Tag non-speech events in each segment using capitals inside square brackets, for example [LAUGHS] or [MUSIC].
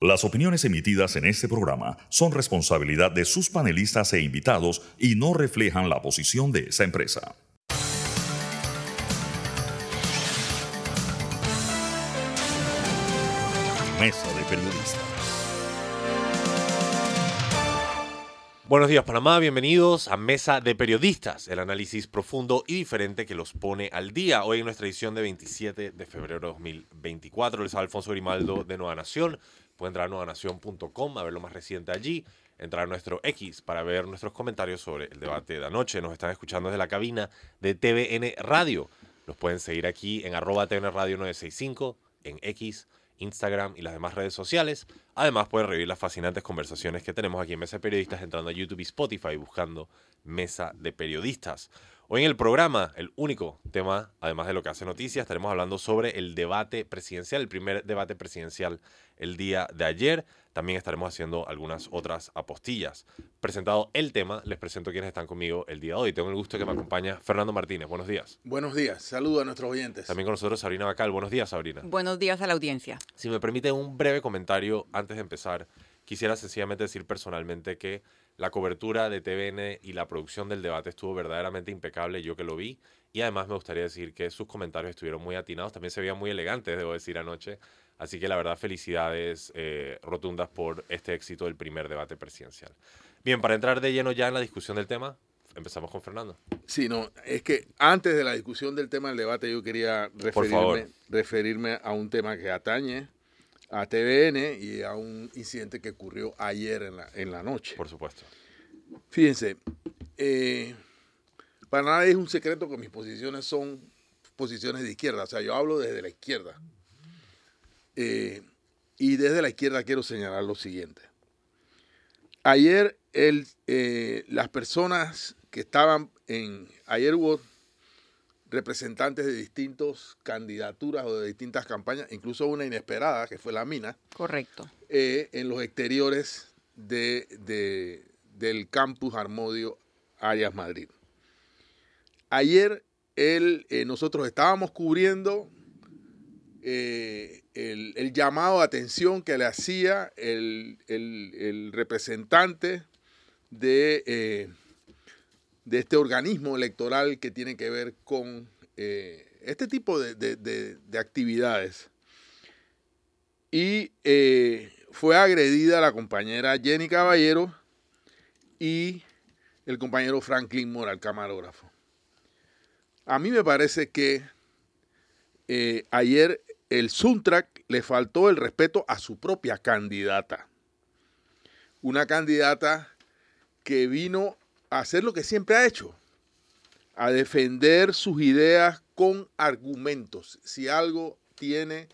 Las opiniones emitidas en este programa son responsabilidad de sus panelistas e invitados y no reflejan la posición de esa empresa. Mesa de Periodistas. Buenos días Panamá, bienvenidos a Mesa de Periodistas, el análisis profundo y diferente que los pone al día. Hoy en nuestra edición de 27 de febrero de 2024, les habla Alfonso Grimaldo de Nueva Nación. Pueden entrar a nuevanación.com a ver lo más reciente allí, entrar a nuestro X para ver nuestros comentarios sobre el debate de anoche. Nos están escuchando desde la cabina de TVN Radio. Los pueden seguir aquí en arroba TVN Radio 965, en X, Instagram y las demás redes sociales. Además, pueden revivir las fascinantes conversaciones que tenemos aquí en Mesa de Periodistas entrando a YouTube y Spotify buscando Mesa de Periodistas. Hoy en el programa, el único tema, además de lo que hace noticias, estaremos hablando sobre el debate presidencial, el primer debate presidencial el día de ayer. También estaremos haciendo algunas otras apostillas. Presentado el tema, les presento quienes están conmigo el día de hoy. Tengo el gusto de que me acompaña Fernando Martínez. Buenos días. Buenos días. Saludos a nuestros oyentes. También con nosotros Sabrina Bacal. Buenos días, Sabrina. Buenos días a la audiencia. Si me permite un breve comentario antes de empezar, quisiera sencillamente decir personalmente que la cobertura de TVN y la producción del debate estuvo verdaderamente impecable, yo que lo vi. Y además me gustaría decir que sus comentarios estuvieron muy atinados, también se veían muy elegantes, debo decir, anoche. Así que la verdad, felicidades eh, rotundas por este éxito del primer debate presidencial. Bien, para entrar de lleno ya en la discusión del tema, empezamos con Fernando. Sí, no, es que antes de la discusión del tema del debate yo quería referirme, referirme a un tema que atañe a TVN y a un incidente que ocurrió ayer en la, en la noche. Por supuesto. Fíjense, eh, para nada es un secreto que mis posiciones son posiciones de izquierda, o sea, yo hablo desde la izquierda. Eh, y desde la izquierda quiero señalar lo siguiente. Ayer el, eh, las personas que estaban en, ayer hubo representantes de distintas candidaturas o de distintas campañas, incluso una inesperada, que fue la mina. Correcto. Eh, en los exteriores de, de, del campus Armodio Arias Madrid. Ayer él, eh, nosotros estábamos cubriendo eh, el, el, llamado de atención que le hacía el, el, el representante de de este organismo electoral que tiene que ver con eh, este tipo de, de, de, de actividades. Y eh, fue agredida la compañera Jenny Caballero y el compañero Franklin Mora, el camarógrafo. A mí me parece que eh, ayer el Suntrack le faltó el respeto a su propia candidata. Una candidata que vino a hacer lo que siempre ha hecho, a defender sus ideas con argumentos. Si algo tiene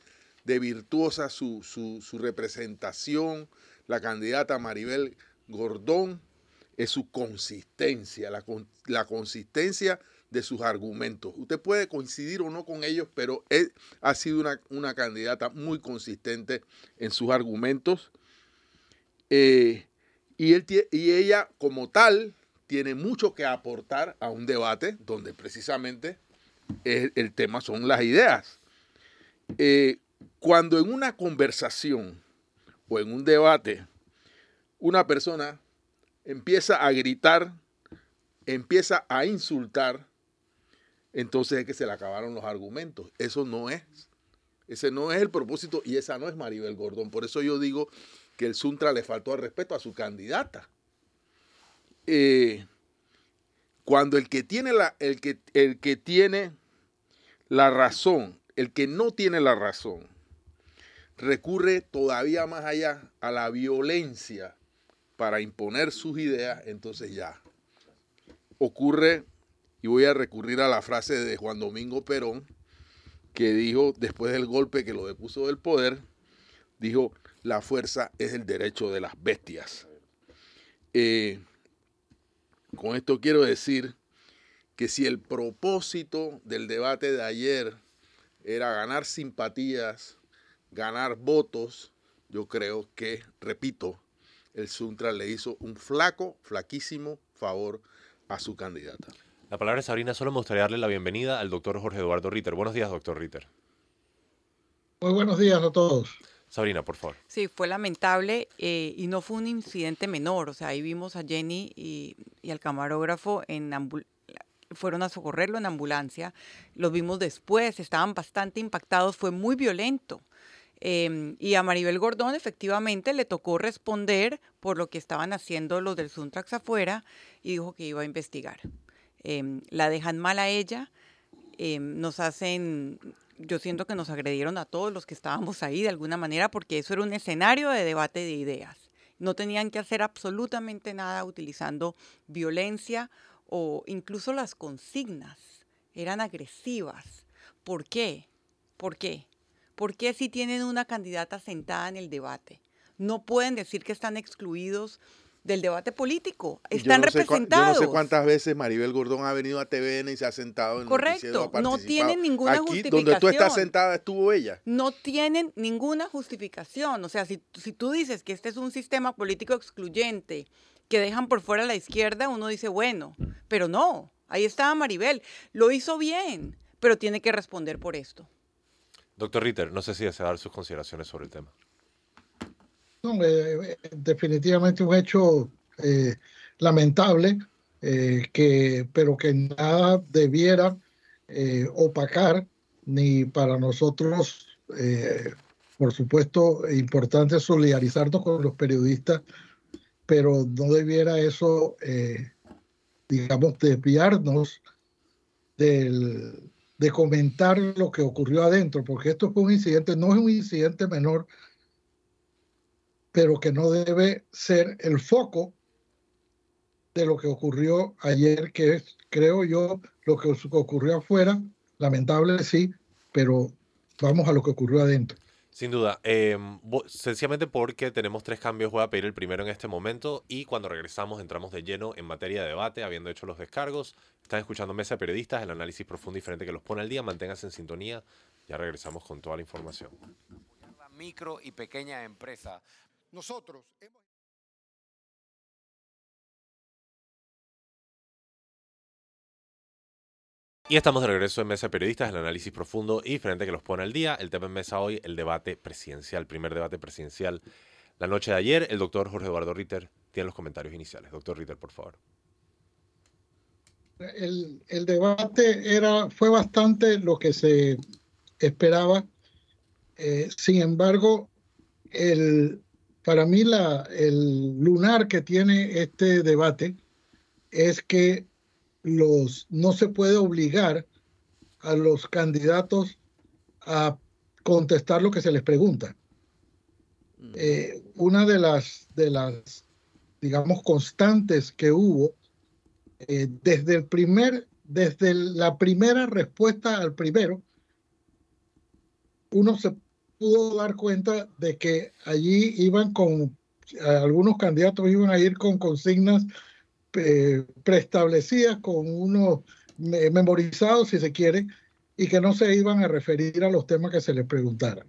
de virtuosa su, su, su representación, la candidata Maribel Gordón, es su consistencia, la, la, consistencia de sus argumentos. Usted puede coincidir o no con ellos, pero él ha sido una, una candidata muy consistente en sus argumentos. Eh, y, él, y ella como tal tiene mucho que aportar a un debate donde precisamente el, tema son las ideas. Eh, cuando en una conversación o en un debate una persona empieza a gritar, empieza a insultar, entonces es que se le acabaron los argumentos. Eso no es. Ese no es el propósito y esa no es Maribel Gordón. Por eso yo digo que el Suntra le faltó al respeto a su candidata. Eh, cuando el que tiene la, el que, el que tiene la razón, el que no tiene la razón, recurre todavía más allá a la violencia para imponer sus ideas, entonces ya ocurre, y voy a recurrir a la frase de Juan Domingo Perón, que dijo después del golpe que lo depuso del poder, dijo, la fuerza es el derecho de las bestias. Eh, con esto quiero decir que si el propósito del debate de ayer era ganar simpatías, ganar votos, yo creo que, repito, el Suntra le hizo un flaco, flaquísimo favor a su candidata. La palabra es Sabrina, solo me gustaría darle la bienvenida al doctor Jorge Eduardo Ritter. Buenos días, doctor Ritter. Muy buenos días a todos. Sabrina, por favor. Sí, fue lamentable eh, y no fue un incidente menor. O sea, ahí vimos a Jenny y, al camarógrafo en fueron a socorrerlo en ambulancia. Los vimos después, estaban bastante impactados, fue muy violento. Em, y a Maribel Gordón efectivamente le tocó responder por lo que estaban haciendo los del Suntrax afuera y dijo que iba a investigar. Em, la dejan mal a ella, em, nos hacen yo siento que nos agredieron a todos los que estábamos ahí de alguna manera porque eso era un escenario de debate de ideas. No tenían que hacer absolutamente nada utilizando violencia o incluso las consignas eran agresivas. ¿Por qué? ¿Por qué? ¿Por qué si tienen una candidata sentada en el debate? No pueden decir que están excluidos del debate político. Están representados. yo no sé cuántas veces Maribel Gordón ha venido a TVN y se ha sentado en Correcto, no tienen ninguna Aquí, justificación. donde tú estás sentada estuvo ella. No tienen ninguna justificación. O sea, si, si tú dices que este es un sistema político excluyente, que dejan por fuera a la izquierda, uno dice, bueno, pero no, ahí estaba Maribel. Lo hizo bien, pero tiene que responder por esto. Doctor Ritter, no sé si desea dar sus consideraciones sobre el tema. Eh, definitivamente un hecho eh, lamentable, eh, que, pero que nada debiera opacar, ni para nosotros, por supuesto, importante solidarizarnos con los periodistas, pero no debiera eso, digamos, desviarnos del, de comentar lo que ocurrió adentro, porque esto fue un incidente, no es un incidente menor, pero que no debe ser el foco de lo que ocurrió ayer, que es, creo yo, lo que ocurrió afuera, lamentable sí, pero vamos a lo que ocurrió adentro. Sin duda. Em, sencillamente porque tenemos tres cambios, voy a pedir el primero en este momento y cuando regresamos entramos de lleno en materia de debate, habiendo hecho los descargos. Están escuchando Mesa de Periodistas, el análisis profundo y diferente que los pone al día. Manténganse en sintonía. Ya regresamos con toda la información. micro y pequeña empresa nosotros hemos... Y estamos de regreso en Mesa de Periodistas, el análisis profundo y diferente que los pone al día. El tema en mesa hoy, el debate presidencial, primer debate presidencial. La noche de ayer, el doctor Jorge Eduardo Ritter tiene los comentarios iniciales. Doctor Ritter, por favor. El, debate era, fue bastante lo que se esperaba. Eh, sin embargo, el, para mí la, el lunar que tiene este debate es que los, no se puede obligar a los candidatos a contestar lo que se les pregunta. Mm. Eh, una de las, de las, digamos, constantes que hubo eh, desde el primer, desde la primera respuesta al primero, uno se pudo dar cuenta de que allí iban con, algunos candidatos iban a ir con consignas eh, preestablecidas, con unos memorizados, si se quiere, y que no se iban a referir a los temas que se les preguntaran.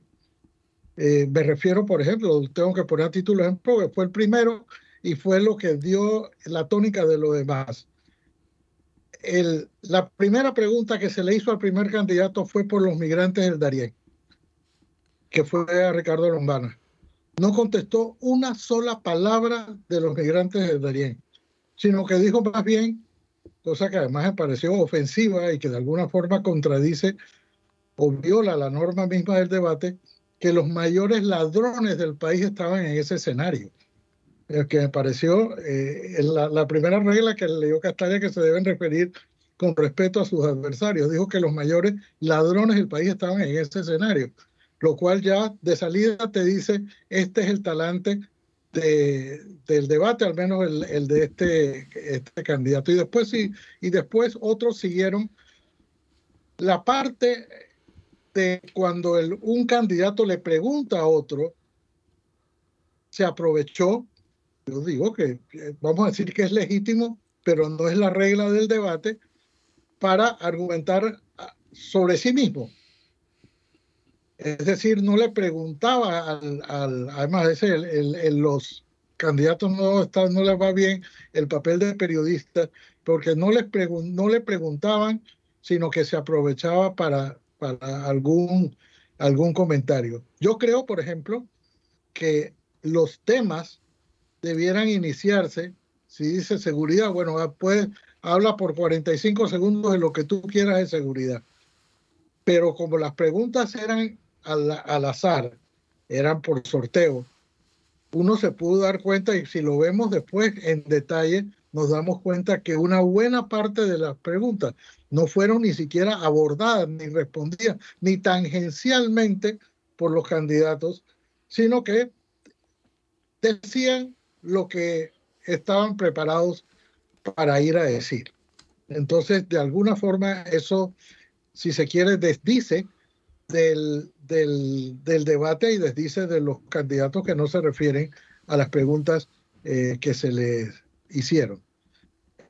Eh, me refiero, por ejemplo, tengo que poner a título ejemplo, que fue el primero y fue lo que dio la tónica de lo demás. La primera pregunta que se le hizo al primer candidato fue por los migrantes del Darién que fue a Ricardo Lombana. No contestó una sola palabra de los migrantes de Darién, sino que dijo más bien, cosa que además me pareció ofensiva y que de alguna forma contradice o viola la norma misma del debate, que los mayores ladrones del país estaban en ese escenario. Que me pareció eh, la, la, primera regla que le dio Castalia que se deben referir con respeto a sus adversarios. Dijo que los mayores ladrones del país estaban en ese escenario lo cual ya de salida te dice, este es el talante de, del debate, al menos el, el de este, este candidato. Y después, sí, y después otros siguieron la parte de cuando el, un candidato le pregunta a otro, se aprovechó, yo digo que vamos a decir que es legítimo, pero no es la regla del debate, para argumentar sobre sí mismo. Es decir, no le preguntaba al, al además ese, el, el, los candidatos no, están, no les va bien el papel de periodista, porque no, les no le preguntaban, sino que se aprovechaba para, para algún, algún comentario. Yo creo, por ejemplo, que los temas debieran iniciarse. Si dice seguridad, bueno, pues habla por 45 segundos de lo que tú quieras de seguridad. Pero como las preguntas eran al, al azar, eran por sorteo, uno se pudo dar cuenta y si lo vemos después en detalle, nos damos cuenta que una buena parte de las preguntas no fueron ni siquiera abordadas ni respondidas ni tangencialmente por los candidatos, sino que decían lo que estaban preparados para ir a decir. Entonces, de alguna forma, eso, si se quiere, desdice del, del, debate y desdice de los candidatos que no se refieren a las preguntas eh, que se les hicieron.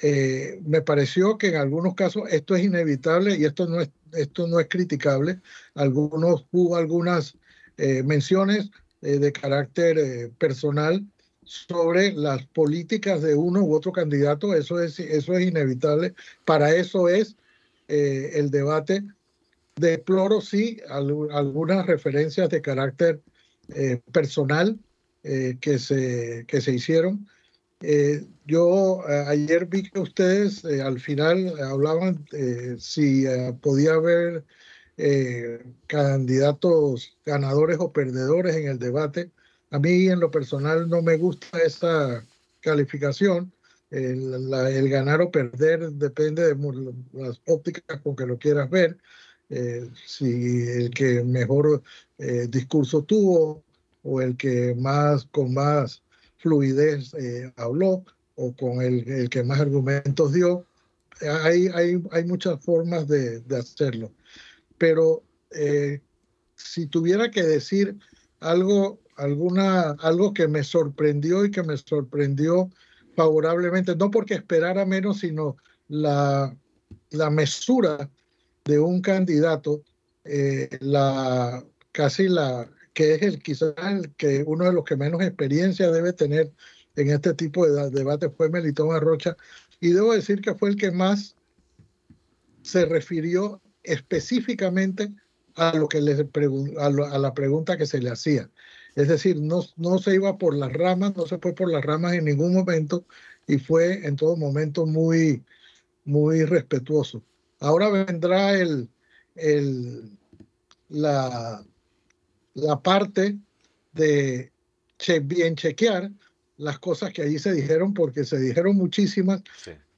Eh, me pareció que en algunos casos esto es inevitable y esto no es, esto no es criticable. Algunos, hubo algunas eh, menciones de carácter personal sobre las políticas de uno u otro candidato, eso es, eso es inevitable. Para eso es el debate Deploro, sí, algunas referencias de carácter eh, personal eh, que, se, que se hicieron. Eh, yo ayer vi que ustedes al final hablaban si podía haber candidatos ganadores o perdedores en el debate. A mí en lo personal no me gusta esa calificación. El, el ganar o perder depende de las ópticas con que lo quieras ver. Eh, si el que mejor eh, discurso tuvo o el que más con más fluidez eh, habló o con el, el, que más argumentos dio. Hay, hay, hay muchas formas de, de hacerlo. Pero si tuviera que decir algo, alguna, algo que me sorprendió y que me sorprendió favorablemente, no porque esperara menos, sino la, la mesura de un candidato, eh, la casi la que es el quizás el que uno de los que menos experiencia debe tener en este tipo de debate fue Melitón Arrocha y debo decir que fue el que más se refirió específicamente a lo que le a, a, la pregunta que se le hacía. Es decir, no, no se iba por las ramas, no se fue por las ramas en ningún momento y fue en todo momento muy, muy respetuoso. Ahora vendrá el, el, la, la parte de bien chequear las cosas que allí se dijeron, porque se dijeron muchísimas.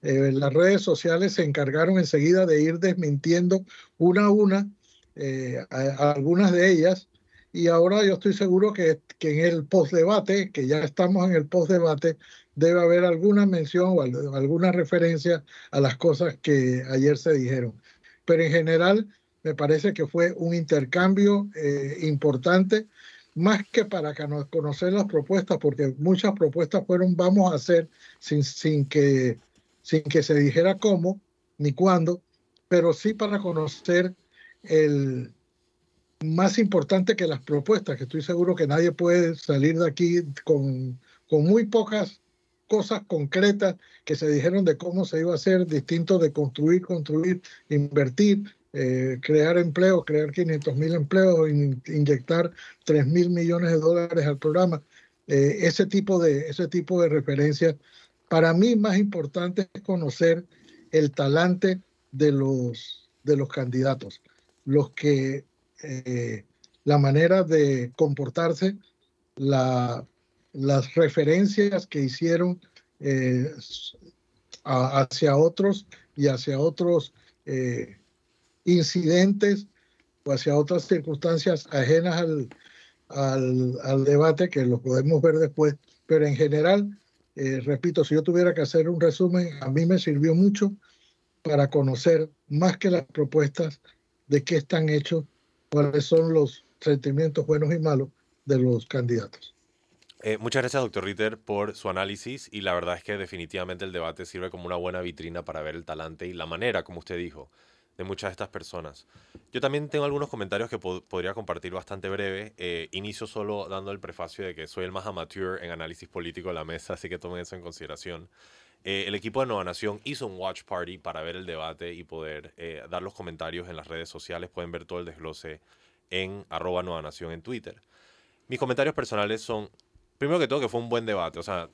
Eh, las redes sociales se encargaron enseguida de ir desmintiendo una a una eh, algunas de ellas. Y ahora yo estoy seguro que, que en el post-debate, que ya estamos en el post-debate, debe haber alguna mención o alguna referencia a las cosas que ayer se dijeron. Pero en general me parece que fue un intercambio eh, importante, más que para conocer las propuestas, porque muchas propuestas fueron vamos a hacer sin, sin, que, sin que se dijera cómo ni cuándo, pero sí para conocer el más importante que las propuestas, que estoy seguro que nadie puede salir de aquí con, con muy pocas cosas concretas que se dijeron de cómo se iba a hacer, distinto de construir, construir, invertir, eh, crear empleo, crear 500 mil empleos, inyectar 3 mil millones de dólares al programa. Eh, ese, tipo de, ese tipo de referencias, para mí más importante es conocer el talante de los, de los candidatos, los que eh, la manera de comportarse, la las referencias que hicieron eh, hacia otros y hacia otros eh, incidentes o hacia otras circunstancias ajenas al, al, debate, que lo podemos ver después, pero en general, eh, repito, si yo tuviera que hacer un resumen, a mí me sirvió mucho para conocer más que las propuestas de qué están hechos, cuáles son los sentimientos buenos y malos de los candidatos. Eh, muchas gracias, doctor Ritter, por su análisis y la verdad es que definitivamente el debate sirve como una buena vitrina para ver el talante y la manera, como usted dijo, de muchas de estas personas. Yo también tengo algunos comentarios que podría compartir bastante breve. Eh, inicio solo dando el prefacio de que soy el más amateur en análisis político de la mesa, así que tomen eso en consideración. Eh, el equipo de Nueva Nación hizo un watch party para ver el debate y poder dar los comentarios en las redes sociales. Pueden ver todo el desglose en arroba Nueva Nación en Twitter. Mis comentarios personales son, primero que todo, que fue un buen debate. O sea,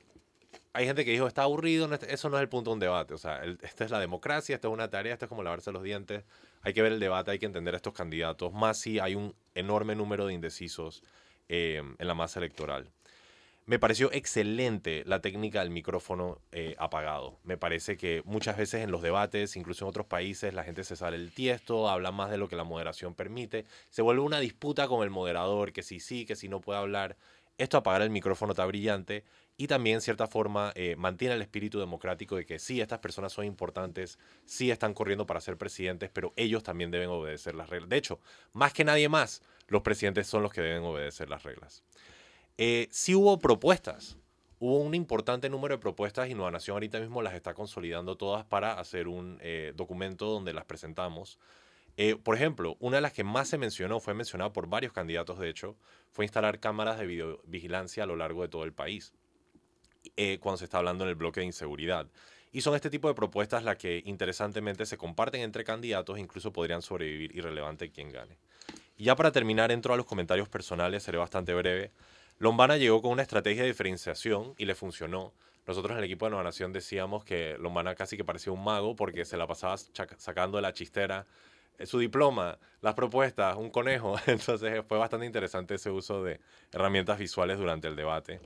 hay gente que dijo, está aburrido, eso no es el punto de un debate. O sea, esta es la democracia, esta es una tarea, esto es como lavarse los dientes. Hay que ver el debate, hay que entender a estos candidatos, más si hay un enorme número de indecisos eh, en la masa electoral. Me pareció excelente la técnica del micrófono eh, apagado. Me parece que muchas veces en los debates, incluso en otros países, la gente se sale el tiesto, habla más de lo que la moderación permite. Se vuelve una disputa con el moderador, que si sí, que si no puede hablar. Esto apagar el micrófono está brillante y también, en cierta forma, eh, mantiene el espíritu democrático de que sí, estas personas son importantes, sí están corriendo para ser presidentes, pero ellos también deben obedecer las reglas. De hecho, más que nadie más, los presidentes son los que deben obedecer las reglas. Eh, sí hubo propuestas. Hubo un importante número de propuestas y Nueva Nación ahorita mismo las está consolidando todas para hacer un eh, documento donde las presentamos. Eh, por ejemplo, una de las que más se mencionó, fue mencionada por varios candidatos de hecho, fue instalar cámaras de videovigilancia a lo largo de todo el país, eh, cuando se está hablando en el bloque de inseguridad. Y son este tipo de propuestas las que interesantemente se comparten entre candidatos e incluso podrían sobrevivir irrelevante quien gane. Y ya para terminar, entro a los comentarios personales, seré bastante breve. Lombana llegó con una estrategia de diferenciación y le funcionó. Nosotros en el equipo de Nueva Nación decíamos que Lombana casi que parecía un mago porque se la pasaba sacando de la chistera su diploma, las propuestas, un conejo. [LAUGHS] Entonces fue bastante interesante ese uso de herramientas visuales durante el debate.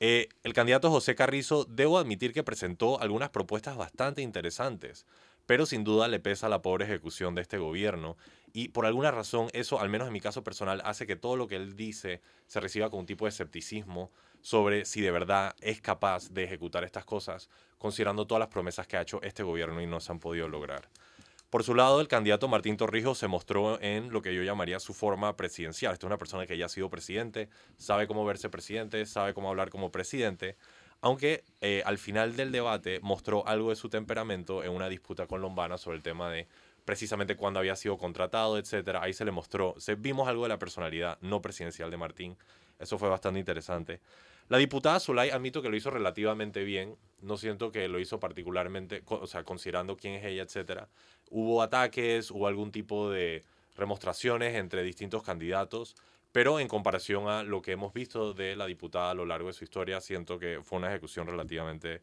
Eh, el candidato José Carrizo, debo admitir que presentó algunas propuestas bastante interesantes, pero sin duda le pesa la pobre ejecución de este gobierno y por alguna razón eso, al menos en mi caso personal, hace que todo lo que él dice se reciba con un tipo de escepticismo sobre si de verdad es capaz de ejecutar estas cosas, considerando todas las promesas que ha hecho este gobierno y no se han podido lograr. Por su lado, el candidato Martín Torrijos se mostró en lo que yo llamaría su forma presidencial. Esta es una persona que ya ha sido presidente, sabe cómo verse presidente, sabe cómo hablar como presidente, aunque eh, al final del debate mostró algo de su temperamento en una disputa con Lombana sobre el tema de precisamente cuándo había sido contratado, etcétera. Ahí se le mostró, se, vimos algo de la personalidad no presidencial de Martín. Eso fue bastante interesante. La diputada Zulay admito que lo hizo relativamente bien. No siento que lo hizo particularmente, o sea, considerando quién es ella, etcétera. Hubo ataques, hubo algún tipo de remostraciones entre distintos candidatos, pero en comparación a lo que hemos visto de la diputada a lo largo de su historia, siento que fue una ejecución relativamente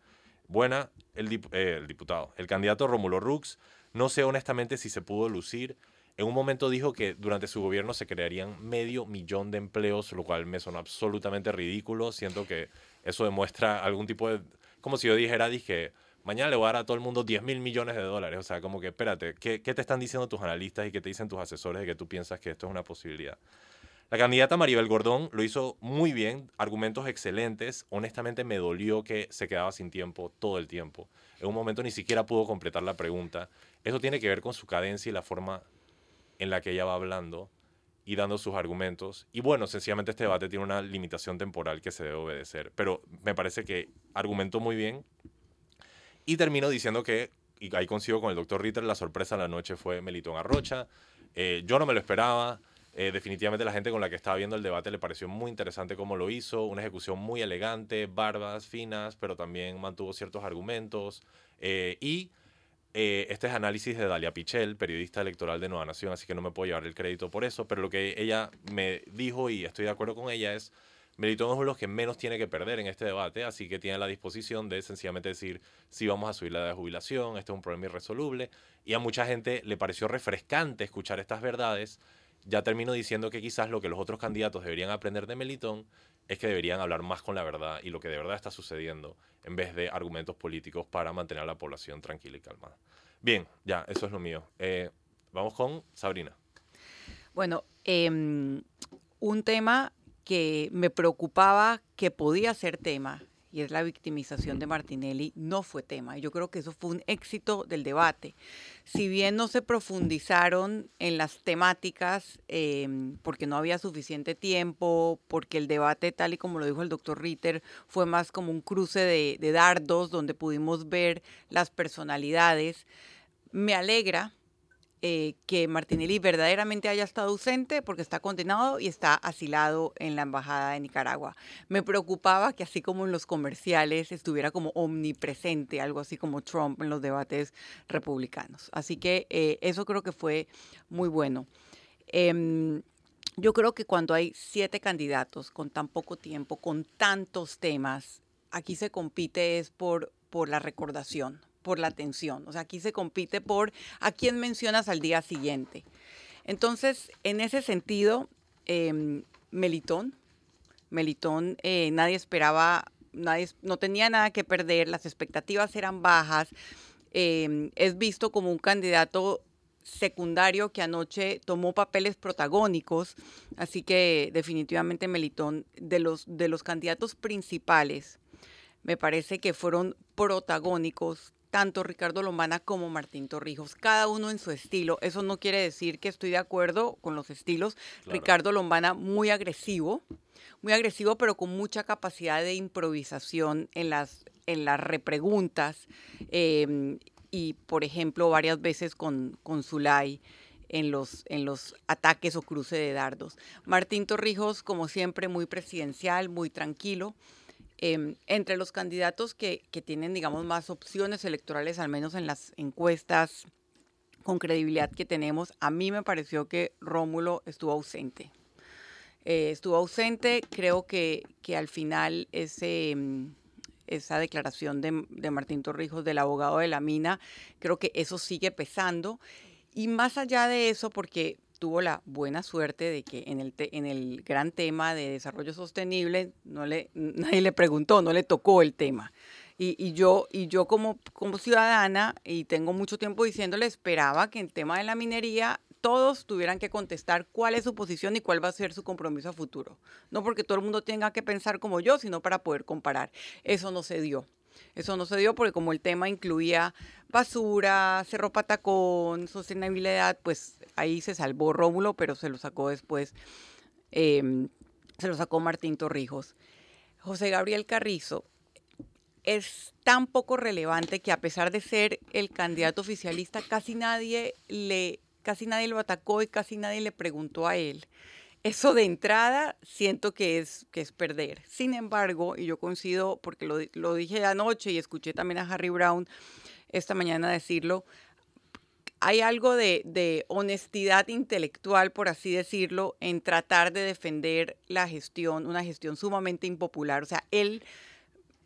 buena. El, eh, el diputado, el candidato Rómulo Rux, no sé honestamente si se pudo lucir. En un momento dijo que durante su gobierno se crearían medio millón de empleos, lo cual me sonó absolutamente ridículo. Siento que eso demuestra algún tipo de... Como si yo dijera, dije, mañana le voy a dar a todo el mundo 10 mil millones de dólares. O sea, como que, espérate, ¿qué, ¿qué te están diciendo tus analistas y qué te dicen tus asesores de que tú piensas que esto es una posibilidad? La candidata Maribel Gordón lo hizo muy bien, argumentos excelentes. Honestamente me dolió que se quedaba sin tiempo todo el tiempo. En un momento ni siquiera pudo completar la pregunta. Eso tiene que ver con su cadencia y la forma en la que ella va hablando y dando sus argumentos. Y bueno, sencillamente este debate tiene una limitación temporal que se debe obedecer. Pero me parece que argumentó muy bien. Y termino diciendo que, y ahí consigo con el doctor Ritter, la sorpresa de la noche fue Melitón Arrocha. Eh, yo no me lo esperaba. Eh, definitivamente la gente con la que estaba viendo el debate le pareció muy interesante cómo lo hizo, una ejecución muy elegante, barbas, finas, pero también mantuvo ciertos argumentos. Eh, y eh, este es análisis de Dalia Pichel, periodista electoral de Nueva Nación, así que no me puedo llevar el crédito por eso, pero lo que ella me dijo, y estoy de acuerdo con ella, es, Melitón es uno de los que menos tiene que perder en este debate, así que tiene la disposición de sencillamente decir, si vamos a subir la edad de jubilación, este es un problema irresoluble, y a mucha gente le pareció refrescante escuchar estas verdades, ya termino diciendo que quizás lo que los otros candidatos deberían aprender de Melitón es que deberían hablar más con la verdad y lo que de verdad está sucediendo en vez de argumentos políticos para mantener a la población tranquila y calmada. Bien, ya, eso es lo mío. Eh, vamos con Sabrina. Bueno, em, un tema que me preocupaba que podía ser tema, y es la victimización de Martinelli, no fue tema. Yo creo que eso fue un éxito del debate. Si bien no se profundizaron en las temáticas, em, porque no había suficiente tiempo, porque el debate, tal y como lo dijo el doctor Ritter, fue más como un cruce de, de dardos donde pudimos ver las personalidades, me alegra eh, que Martinelli verdaderamente haya estado ausente porque está condenado y está asilado en la Embajada de Nicaragua. Me preocupaba que así como en los comerciales estuviera como omnipresente, algo así como Trump en los debates republicanos. Así que eh, eso creo que fue muy bueno. Em, yo creo que cuando hay siete candidatos con tan poco tiempo, con tantos temas, aquí se compite es por, por la recordación, por la atención. O sea, aquí se compite por a quién mencionas al día siguiente. Entonces, en ese sentido, em, Melitón, Melitón, eh, nadie esperaba, nadie, no tenía nada que perder, las expectativas eran bajas. Em, es visto como un candidato secundario que anoche tomó papeles protagónicos, así que definitivamente Melitón, de los, de los candidatos principales, me parece que fueron protagónicos tanto Ricardo Lombana como Martín Torrijos, cada uno en su estilo. Eso no quiere decir que estoy de acuerdo con los estilos. Ricardo Lombana muy agresivo, muy agresivo, pero con mucha capacidad de improvisación en las, en las repreguntas. Em, y, por ejemplo, varias veces con, con Zulay en los, en los ataques o cruce de dardos. Martín Torrijos, como siempre, muy presidencial, muy tranquilo. Em, entre los candidatos que, tienen, digamos, más opciones electorales, al menos en las encuestas con credibilidad que tenemos, a mí me pareció que Rómulo estuvo ausente. Eh, estuvo ausente, creo que, que al final ese, em, esa declaración de, de Martín Torrijos, del abogado de la mina, creo que eso sigue pesando. Y más allá de eso, porque tuvo la buena suerte de que en el, en el gran tema de desarrollo sostenible no le, [LAUGHS] nadie le preguntó, no le tocó el tema. Y, y, yo, y yo como, como ciudadana, y tengo mucho tiempo diciéndole, esperaba que en tema de la minería todos tuvieran que contestar cuál es su posición y cuál va a ser su compromiso a futuro. No porque todo el mundo tenga que pensar como yo, sino para poder comparar. Eso no se dio. Eso no se dio porque como el tema incluía basura, Cerro Patacón, sostenibilidad, pues ahí se salvó Rómulo, pero se lo sacó después, em, se lo sacó Martín Torrijos. José Gabriel Carrizo es tan poco relevante que a pesar de ser el candidato oficialista, casi nadie le, casi nadie lo atacó y casi nadie le preguntó a él. Eso de entrada siento que es, que es perder. Sin embargo, y yo coincido porque lo, lo dije anoche y escuché también a Harry Brown esta mañana decirlo, hay algo de, de, honestidad intelectual, por así decirlo, en tratar de defender la gestión, una gestión sumamente impopular. O sea, él,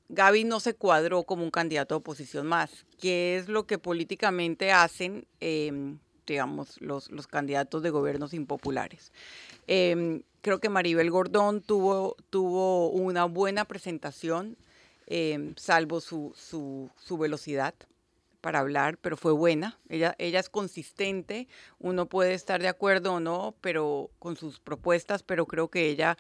Gaby no se cuadró como un candidato de oposición más, que es lo que políticamente hacen, em, digamos, los, los candidatos de gobiernos impopulares. Em, creo que Maribel Gordón tuvo, tuvo una buena presentación, em, salvo su, su, su, velocidad para hablar, pero fue buena. Ella, ella es consistente, uno puede estar de acuerdo o no, pero con sus propuestas, pero creo que ella,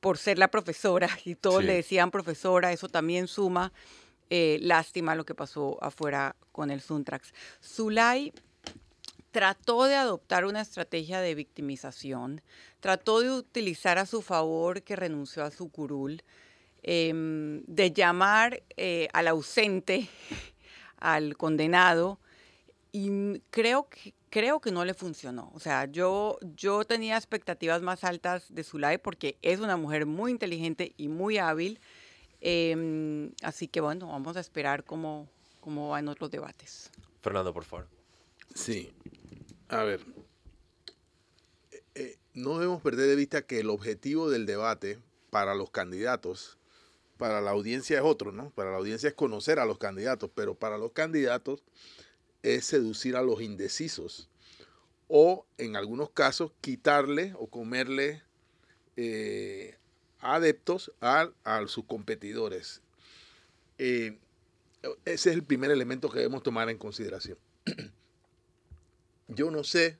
por ser la profesora, [LAUGHS] y todos le decían profesora, eso también suma. Eh, lástima lo que pasó afuera con el Suntrax. Zulay trató de adoptar una estrategia de victimización, trató de utilizar a su favor que renunció a su curul, em, de llamar eh, al ausente, [LAUGHS] al condenado, y creo que, creo que no le funcionó. O sea, yo, yo tenía expectativas más altas de Zulay porque es una mujer muy inteligente y muy hábil. Em, así que bueno, vamos a esperar cómo, cómo van otros debates. Fernando, por favor. Sí, a ver, eh, eh, no debemos perder de vista que el objetivo del debate para los candidatos, para la audiencia es otro, ¿no? Para la audiencia es conocer a los candidatos, pero para los candidatos es seducir a los indecisos o en algunos casos quitarle o comerle eh, adeptos a, sus competidores. ese es el primer elemento que debemos tomar en consideración. [CLEARS THROAT] yo no sé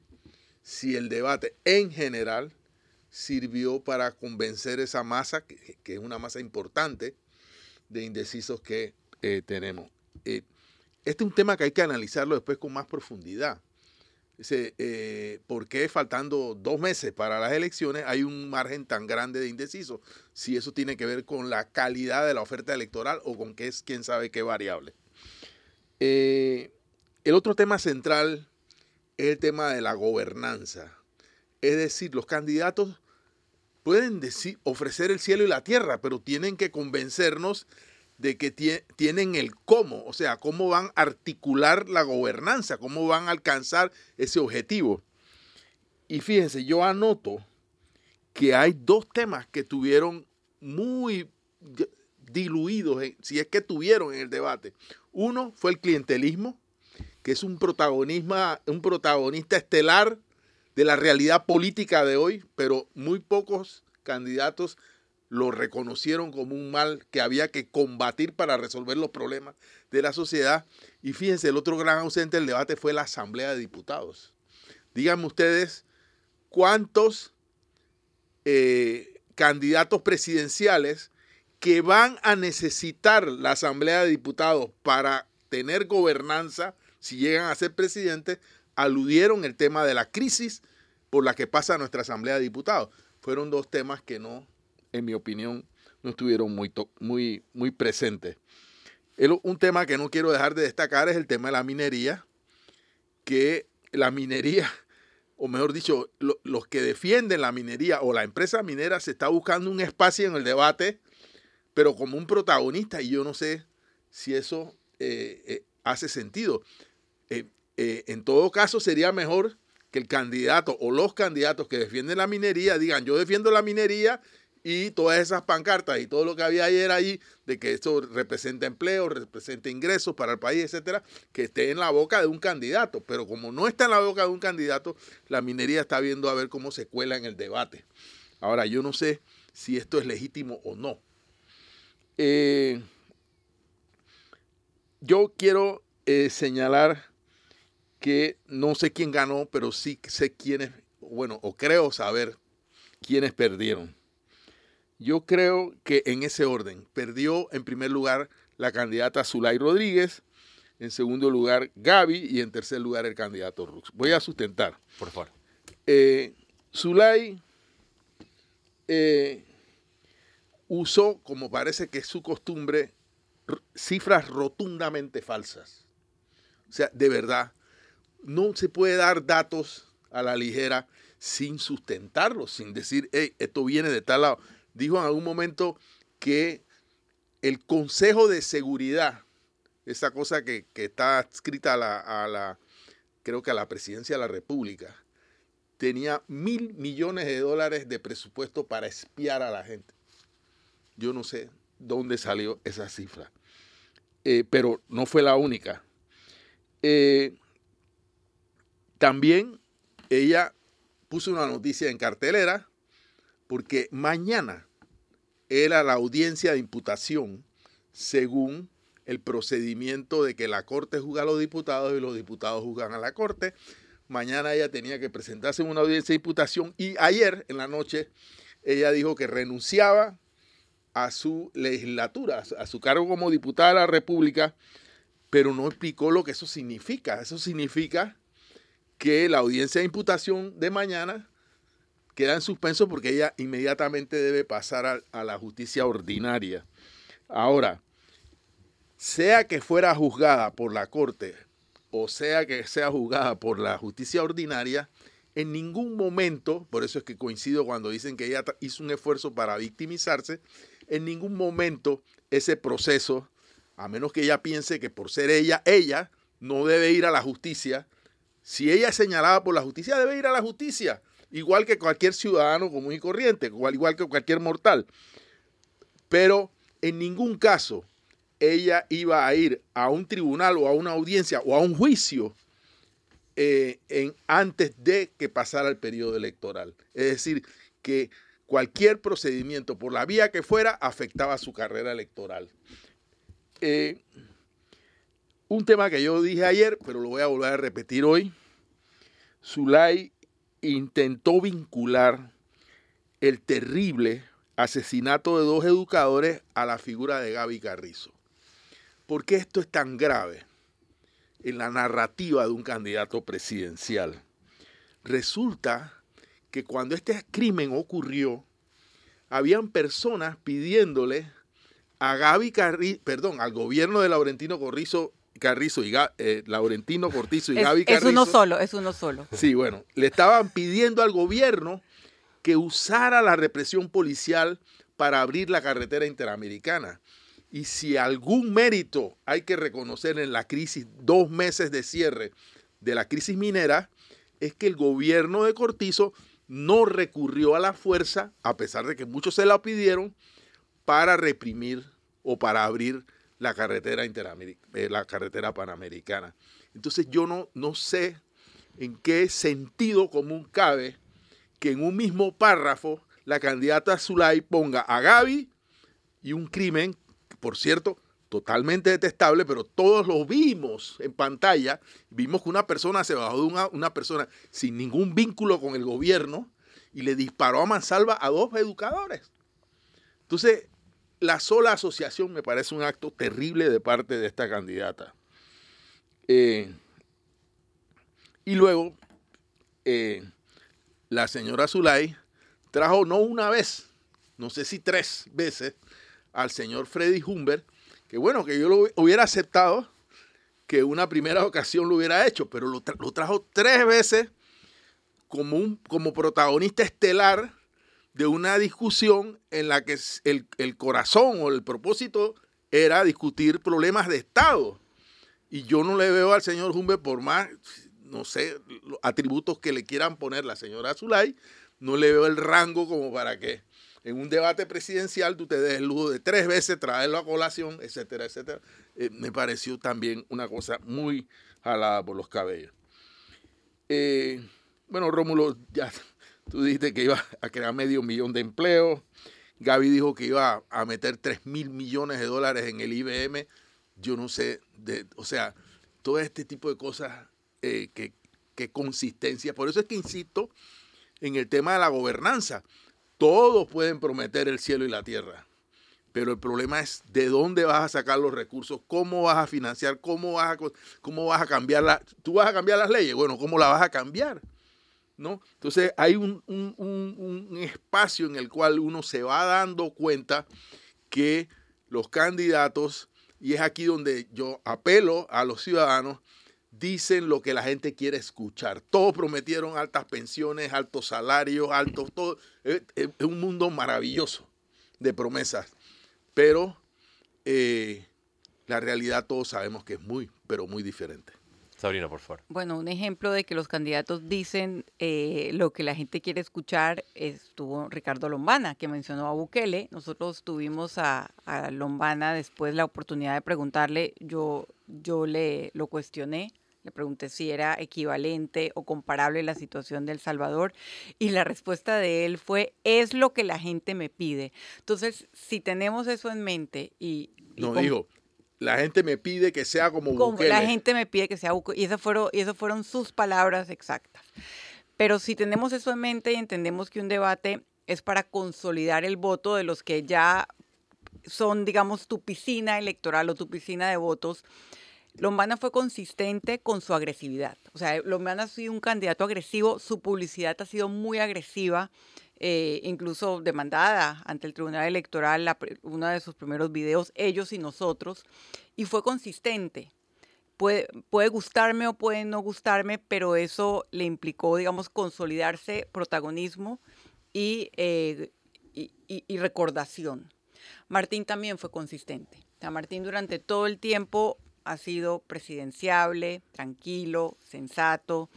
si el debate en general sirvió para convencer esa masa, que, es una masa importante de indecisos que eh, tenemos. Eh, este es un tema que hay que analizarlo después con más profundidad. Eh, ¿Por qué faltando dos meses para las elecciones hay un margen tan grande de indecisos? Si eso tiene que ver con la calidad de la oferta electoral o con qué es quién sabe qué variable. el otro tema central el tema de la gobernanza. Es decir, los candidatos pueden ofrecer el cielo y la tierra, pero tienen que convencernos de que tienen el cómo, o sea, cómo van a articular la gobernanza, cómo van a alcanzar ese objetivo. Y fíjense, yo anoto que hay dos temas que tuvieron muy diluidos, si es que tuvieron en el debate. Uno fue el clientelismo, que es un, protagonismo, un protagonista estelar de la realidad política de hoy, pero muy pocos candidatos lo reconocieron como un mal que había que combatir para resolver los problemas de la sociedad. Y fíjense, el otro gran ausente del debate fue la Asamblea de Diputados. Díganme ustedes cuántos eh, candidatos presidenciales que van a necesitar la Asamblea de Diputados para tener gobernanza, si llegan a ser presidentes, aludieron el tema de la crisis por la que pasa nuestra Asamblea de Diputados. Fueron dos temas que no, en mi opinión, no estuvieron muy, muy, muy presentes. un tema que no quiero dejar de destacar es el tema de la minería, que la minería, o mejor dicho, los que defienden la minería o la empresa minera se está buscando un espacio en el debate pero como un protagonista, y yo no sé si eso eh, eh, hace sentido. Eh, en todo caso, sería mejor que el candidato o los candidatos que defienden la minería digan, yo defiendo la minería y todas esas pancartas y todo lo que había ayer ahí de que esto representa empleo, representa ingresos para el país, etcétera, que esté en la boca de un candidato. Pero como no está en la boca de un candidato, la minería está viendo a ver cómo se cuela en el debate. Ahora, yo no sé si esto es legítimo o no. Eh, yo quiero eh, señalar que no sé quién ganó, pero sí sé quiénes, bueno, o creo saber quiénes perdieron. Yo creo que en ese orden perdió en primer lugar la candidata Zulay Rodríguez, en segundo lugar Gaby y en tercer lugar el candidato Rux. Voy a sustentar. Por favor. Eh, Zulay eh, usó, como parece que es su costumbre, cifras rotundamente falsas. O sea, de verdad, no se puede dar datos a la ligera sin sustentarlos, sin decir, hey, esto viene de tal lado. Dijo en algún momento que el Consejo de Seguridad, esa cosa que, está adscrita a la, a la, creo que a la presidencia de la República, tenía mil millones de dólares de presupuesto para espiar a la gente. Yo no sé dónde salió esa cifra, eh, pero no fue la única. Eh, también ella puso una noticia en cartelera porque mañana era la audiencia de imputación según el procedimiento de que la Corte juzga a los diputados y los diputados juzgan a la Corte. Mañana ella tenía que presentarse en una audiencia de imputación y ayer en la noche ella dijo que renunciaba a su legislatura, a su cargo como diputada de la República, pero no explicó lo que eso significa. Eso significa que la audiencia de imputación de mañana queda en suspenso porque ella inmediatamente debe pasar a, a la justicia ordinaria. Ahora, sea que fuera juzgada por la Corte o sea que sea juzgada por la justicia ordinaria, en ningún momento, por eso es que coincido cuando dicen que ella hizo un esfuerzo para victimizarse, en ningún momento ese proceso, a menos que ella piense que por ser ella, ella no debe ir a la justicia. Si ella es señalada por la justicia, debe ir a la justicia, igual que cualquier ciudadano común y corriente, igual que cualquier mortal. Pero en ningún caso ella iba a ir a un tribunal o a una audiencia o a un juicio eh, en, antes de que pasara el periodo electoral. Es decir, que cualquier procedimiento por la vía que fuera afectaba su carrera electoral. Eh, un tema que yo dije ayer, pero lo voy a volver a repetir hoy. Zulay intentó vincular el terrible asesinato de dos educadores a la figura de Gaby Carrizo. ¿Por qué esto es tan grave en la narrativa de un candidato presidencial? Resulta que cuando este crimen ocurrió, habían personas pidiéndole a Gaby Carrizo, perdón, al gobierno de Laurentino Corrizo, Carrizo y eh, Laurentino Cortizo y Gaby Carrizo. Es uno solo, es uno solo. Sí, bueno, le estaban pidiendo al gobierno que usara la represión policial para abrir la carretera interamericana. Y si algún mérito hay que reconocer en la crisis, dos meses de cierre de la crisis minera, es que el gobierno de Cortizo no recurrió a la fuerza, a pesar de que muchos se la pidieron, para reprimir o para abrir la carretera, eh, la carretera panamericana. Entonces yo no, no sé en qué sentido común cabe que en un mismo párrafo la candidata Zulay ponga a Gaby y un crimen, por cierto, totalmente detestable, pero todos lo vimos en pantalla. Vimos que una persona se bajó de una, una, persona sin ningún vínculo con el gobierno y le disparó a mansalva a dos educadores. Entonces, la sola asociación me parece un acto terrible de parte de esta candidata. Eh, y luego, eh, la señora Zulay trajo no una vez, no sé si tres veces, al señor Freddy Humbert, que bueno, que yo lo hubiera aceptado que una primera ocasión lo hubiera hecho, pero lo, trajo tres veces como, un, como protagonista estelar de una discusión en la que el, el corazón o el propósito era discutir problemas de Estado. Y yo no le veo al señor Humbert, por más, no sé, atributos que le quieran poner la señora Zulay, no le veo el rango como para que en un debate presidencial tú te des el lujo de tres veces traerlo a colación, etcétera, etcétera. Eh, me pareció también una cosa muy jalada por los cabellos. Eh, bueno, Rómulo, ya tú dijiste que iba a crear medio millón de empleos. Gaby dijo que iba a meter 3 mil millones de dólares en el IBM. Yo no sé, de, o sea, todo este tipo de cosas, eh, que, que consistencia. Por eso es que insisto en el tema de la gobernanza. Todos pueden prometer el cielo y la tierra, pero el problema es de dónde vas a sacar los recursos, cómo vas a financiar, cómo vas a, cómo vas a cambiar tú vas a cambiar las leyes, bueno, cómo la vas a cambiar, Entonces hay un, un espacio en el cual uno se va dando cuenta que los candidatos, y es aquí donde yo apelo a los ciudadanos, dicen lo que la gente quiere escuchar. Todos prometieron altas pensiones, altos salarios, altos, todo. Es, un mundo maravilloso de promesas. Pero eh, la realidad todos sabemos que es muy, pero muy diferente. Sabrina, por favor. Bueno, un ejemplo de que los candidatos dicen eh, lo que la gente quiere escuchar estuvo Ricardo Lombana, que mencionó a Bukele. Nosotros tuvimos a, a Lombana después la oportunidad de preguntarle, yo, yo le lo cuestioné le pregunté si era equivalente o comparable la situación de El Salvador y la respuesta de él fue, es lo que la gente me pide. Entonces, si tenemos eso en mente y... no, digo, la gente me pide que sea como, como La gente me pide que sea Bukele. Y esas fueron, y esas fueron sus palabras exactas. Pero si tenemos eso en mente y entendemos que un debate es para consolidar el voto de los que ya son, digamos, tu piscina electoral o tu piscina de votos, Lombana fue consistente con su agresividad. O sea, Lombana ha sido un candidato agresivo, su publicidad ha sido muy agresiva, eh, incluso demandada ante el Tribunal Electoral, uno de sus primeros videos, ellos y nosotros, y fue consistente. Puede, puede gustarme o puede no gustarme, pero eso le implicó, digamos, consolidarse protagonismo y, eh, y recordación. Martín también fue consistente. O sea, Martín durante todo el tiempo ha sido presidenciable, tranquilo, sensato,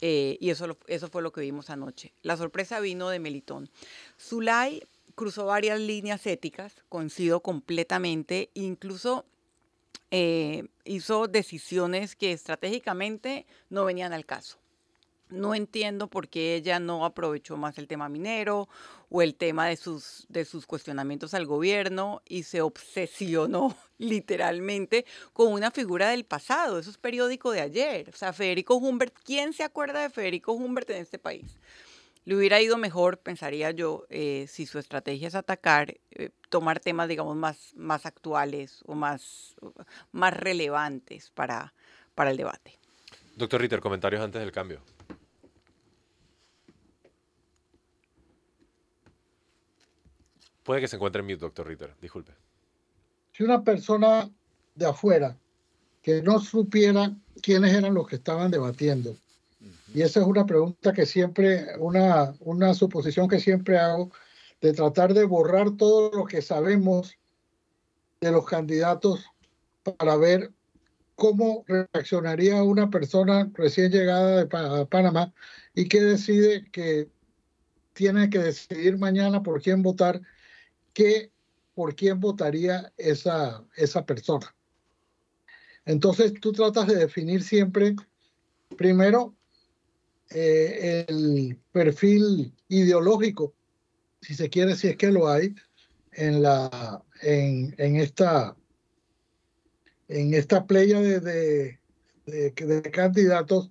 eh, y eso, eso fue lo que vimos anoche. La sorpresa vino de Melitón. Zulay cruzó varias líneas éticas, coincido completamente, incluso eh, hizo decisiones que estratégicamente no venían al caso. No entiendo por qué ella no aprovechó más el tema minero o el tema de sus, de sus cuestionamientos al gobierno y se obsesionó [LAUGHS] literalmente con una figura del pasado. Eso es periódico de ayer. O sea, Federico Humbert, ¿quién se acuerda de Federico Humbert en este país? Le hubiera ido mejor, pensaría yo, eh, si su estrategia es atacar, eh, tomar temas, digamos, más, más actuales o más, más relevantes para, para el debate. Doctor Ritter, comentarios antes del cambio. Puede que se encuentre en mute, doctor Ritter. Disculpe. Si una persona de afuera que no supiera quiénes eran los que estaban debatiendo, y esa es una pregunta que siempre, una, una suposición que siempre hago, de tratar de borrar todo lo que sabemos de los candidatos para ver cómo reaccionaría una persona recién llegada de Panamá y que decide que tiene que decidir mañana por quién votar, ¿qué, por quién votaría esa, esa persona. Entonces tú tratas de definir siempre, primero, eh, el perfil ideológico, si se quiere, si es que lo hay, en, la, en, en esta, en esta playa de, de, de, candidatos,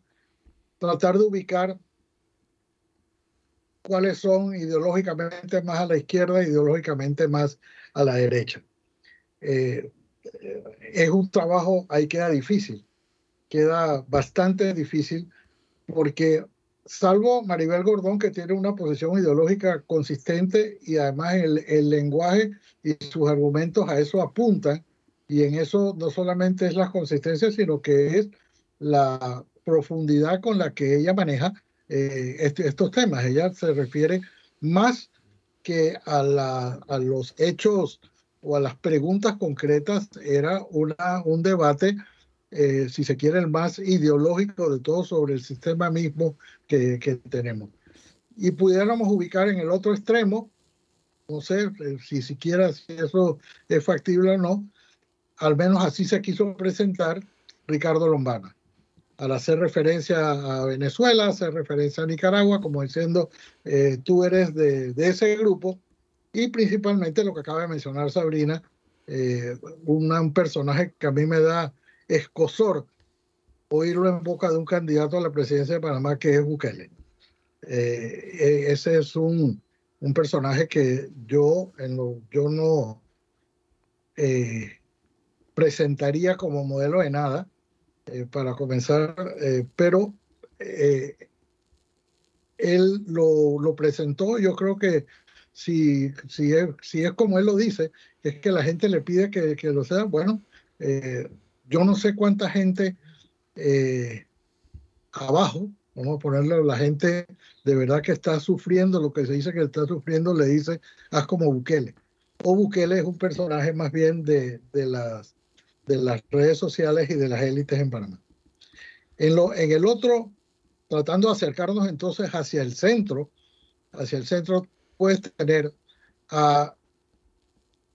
tratar de ubicar cuáles son ideológicamente más a la izquierda, ideológicamente más a la derecha. Eh, es un trabajo, ahí queda difícil, queda bastante difícil porque salvo Maribel Gordón, que tiene una posición ideológica consistente y además el, el lenguaje y sus argumentos a eso apuntan, y en eso no solamente es la consistencia, sino que es la profundidad con la que ella maneja eh, este, estos temas. Ella se refiere más que a, la, a los hechos o a las preguntas concretas, era una, un debate, eh, si se quiere, el más ideológico de todo sobre el sistema mismo que, que tenemos. Y pudiéramos ubicar en el otro extremo, no sé eh, si siquiera si eso es factible o no, al menos así se quiso presentar Ricardo Lombana. Al hacer referencia a Venezuela, hacer referencia a Nicaragua, como diciendo, eh, tú eres de, de, ese grupo, y principalmente lo que acaba de mencionar Sabrina, eh, un personaje que a mí me da escosor oírlo en boca de un candidato a la presidencia de Panamá, que es Bukele. Eh, e, ese es un, un, personaje que yo, en lo, yo no... Eh, presentaría como modelo de nada, eh, para comenzar, eh, pero eh, él lo, presentó, yo creo que si, si, es, si es como él lo dice, es que la gente le pide que, que lo sea, bueno, yo no sé cuánta gente abajo, vamos a ponerle la gente de verdad que está sufriendo lo que se dice que está sufriendo, le dice, haz como Bukele. O Bukele es un personaje más bien de, de las de las redes sociales y de las élites en Panamá. En, lo, en el otro, tratando de acercarnos entonces hacia el centro, hacia el centro puedes tener a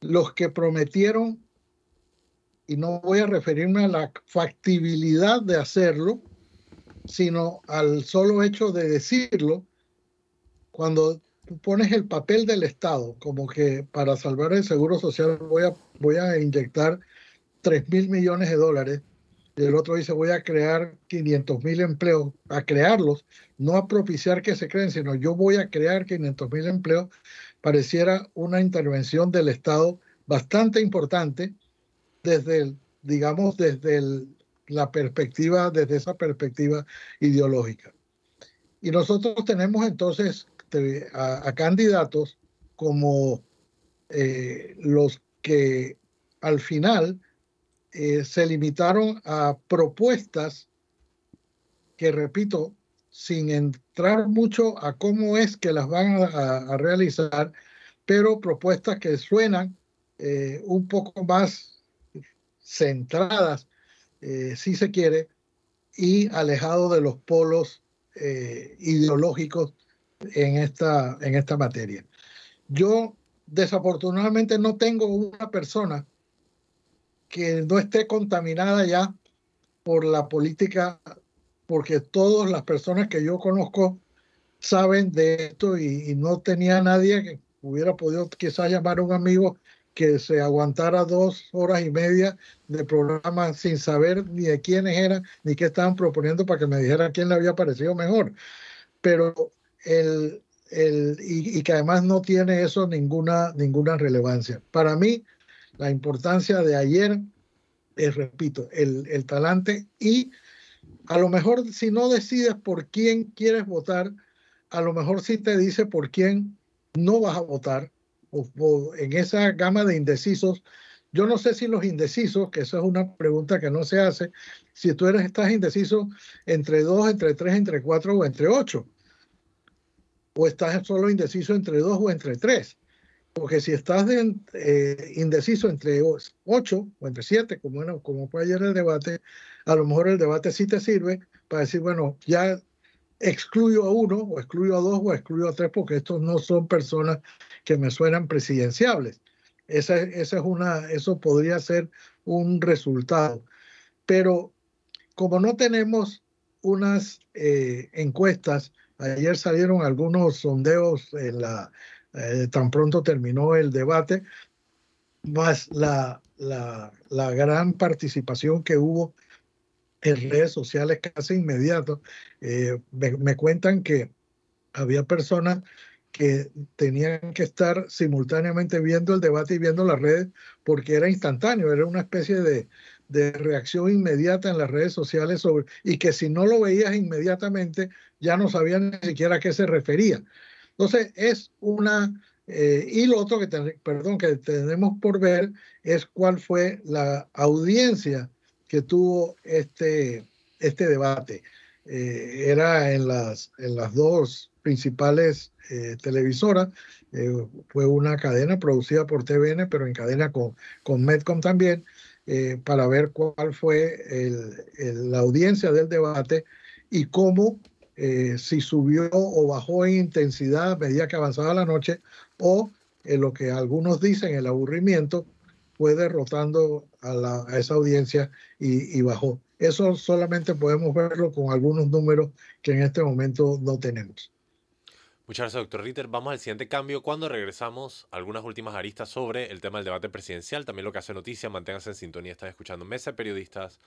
los que prometieron, y no voy a referirme a la factibilidad de hacerlo, sino al solo hecho de decirlo, cuando pones el papel del Estado, como que para salvar el seguro social voy a, voy a inyectar 3 mil millones de dólares y el otro dice voy a crear 500 mil empleos, a crearlos, no a propiciar que se creen, sino yo voy a crear 500 mil empleos, pareciera una intervención del Estado bastante importante desde, el, digamos, desde la perspectiva, desde esa perspectiva ideológica. Y nosotros tenemos entonces a, a candidatos como eh, los que al final eh, se limitaron a propuestas que, repito, sin entrar mucho a cómo es que las van a, realizar, pero propuestas que suenan eh, un poco más centradas, eh, si se quiere, y alejado de los polos ideológicos en esta, en esta materia. Yo desafortunadamente no tengo una persona que no esté contaminada ya por la política, porque todas las personas que yo conozco saben de esto y, no tenía nadie que hubiera podido quizás llamar a un amigo que se aguantara dos horas y media de programa sin saber ni de quiénes eran ni qué estaban proponiendo para que me dijera quién le había parecido mejor. Pero el, el, y, y, que además no tiene eso ninguna, ninguna relevancia. Para mí, la importancia de ayer es, repito, el, el talante y a lo mejor si no decides por quién quieres votar, a lo mejor sí te dice por quién no vas a votar, o, o, en esa gama de indecisos. Yo no sé si los indecisos, que eso es una pregunta que no se hace, si tú eres, estás indeciso entre dos, entre tres, entre cuatro o entre ocho, o estás solo indeciso entre dos o entre tres. Porque si estás eh, indeciso entre 8 o entre 7, como, bueno, como fue ayer el debate, a lo mejor el debate sí te sirve para decir, bueno, ya excluyo a uno, o excluyo a dos, o excluyo a tres, porque estos no son personas que me suenan presidenciables. Esa, esa es una, eso podría ser un resultado. Pero como no tenemos unas eh, encuestas, ayer salieron algunos sondeos en la, eh, tan pronto terminó el debate, más la, gran participación que hubo en redes sociales casi inmediato. Eh, me, cuentan que había personas que tenían que estar simultáneamente viendo el debate y viendo las redes porque era instantáneo, era una especie de, reacción inmediata en las redes sociales y que si no lo veías inmediatamente ya no sabían ni siquiera a qué se refería. Entonces es una, eh, y lo otro que, perdón, que tenemos por ver es cuál fue la audiencia que tuvo este, este debate. Eh, era en las, en las dos principales eh, televisoras, fue una cadena producida por TVN, pero en cadena con, con Medcom también, para ver cuál fue la audiencia del debate y cómo, si subió o bajó en intensidad a medida que avanzaba la noche, o en lo que algunos dicen el aburrimiento, fue derrotando a, la, a esa audiencia y, y, bajó. Eso solamente podemos verlo con algunos números que en este momento no tenemos. Muchas gracias, doctor Ritter. Vamos al siguiente cambio. Cuando regresamos, algunas últimas aristas sobre el tema del debate presidencial, también lo que hace noticia. Manténganse en sintonía, están escuchando Mesa de Periodistas,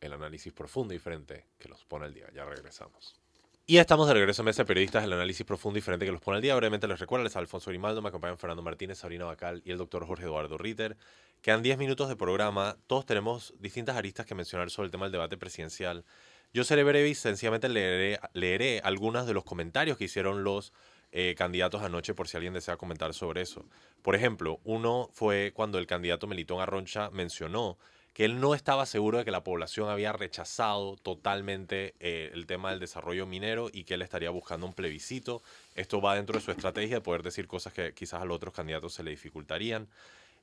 el análisis profundo y diferente que los pone al día. Ya regresamos. Y estamos de regreso en Mesa de Periodistas, el análisis profundo y diferente que los pone al día. Brevemente les recuerdo, les Alfonso Grimaldo, me acompañan Fernando Martínez, Sabrina Bacal y el doctor Jorge Eduardo Ritter. Quedan 10 minutos de programa. Todos tenemos distintas aristas que mencionar sobre el tema del debate presidencial. Yo seré breve y sencillamente leeré, leeré algunos de los comentarios que hicieron los eh, candidatos anoche por si alguien desea comentar sobre eso. Por ejemplo, uno fue cuando el candidato Melitón Arroncha mencionó que él no estaba seguro de que la población había rechazado totalmente eh, el tema del desarrollo minero y que él estaría buscando un plebiscito. Esto va dentro de su estrategia de poder decir cosas que quizás a los otros candidatos se le dificultarían.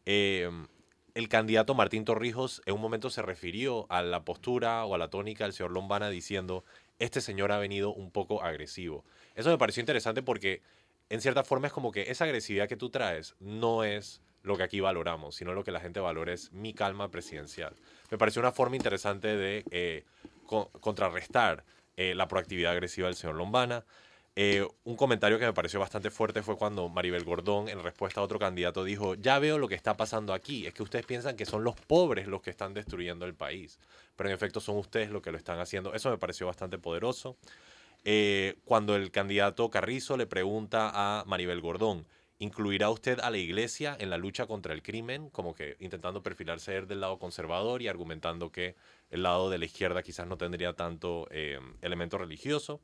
Eh, el candidato Martín Torrijos en un momento se refirió a la postura o a la tónica del señor Lombana diciendo, este señor ha venido un poco agresivo. Eso me pareció interesante porque en cierta forma es como que esa agresividad que tú traes no es lo que aquí valoramos, sino lo que la gente valora es mi calma presidencial. Me pareció una forma interesante de eh, contrarrestar eh, la proactividad agresiva del señor Lombana. Eh, un comentario que me pareció bastante fuerte fue cuando Maribel Gordón, en respuesta a otro candidato, dijo, ya veo lo que está pasando aquí, es que ustedes piensan que son los pobres los que están destruyendo el país, pero en efecto son ustedes los que lo están haciendo. Eso me pareció bastante poderoso. Cuando el candidato Carrizo le pregunta a Maribel Gordón, ¿incluirá usted a la iglesia en la lucha contra el crimen? Como que intentando perfilarse del lado conservador y argumentando que el lado de la izquierda quizás no tendría tanto eh, elemento religioso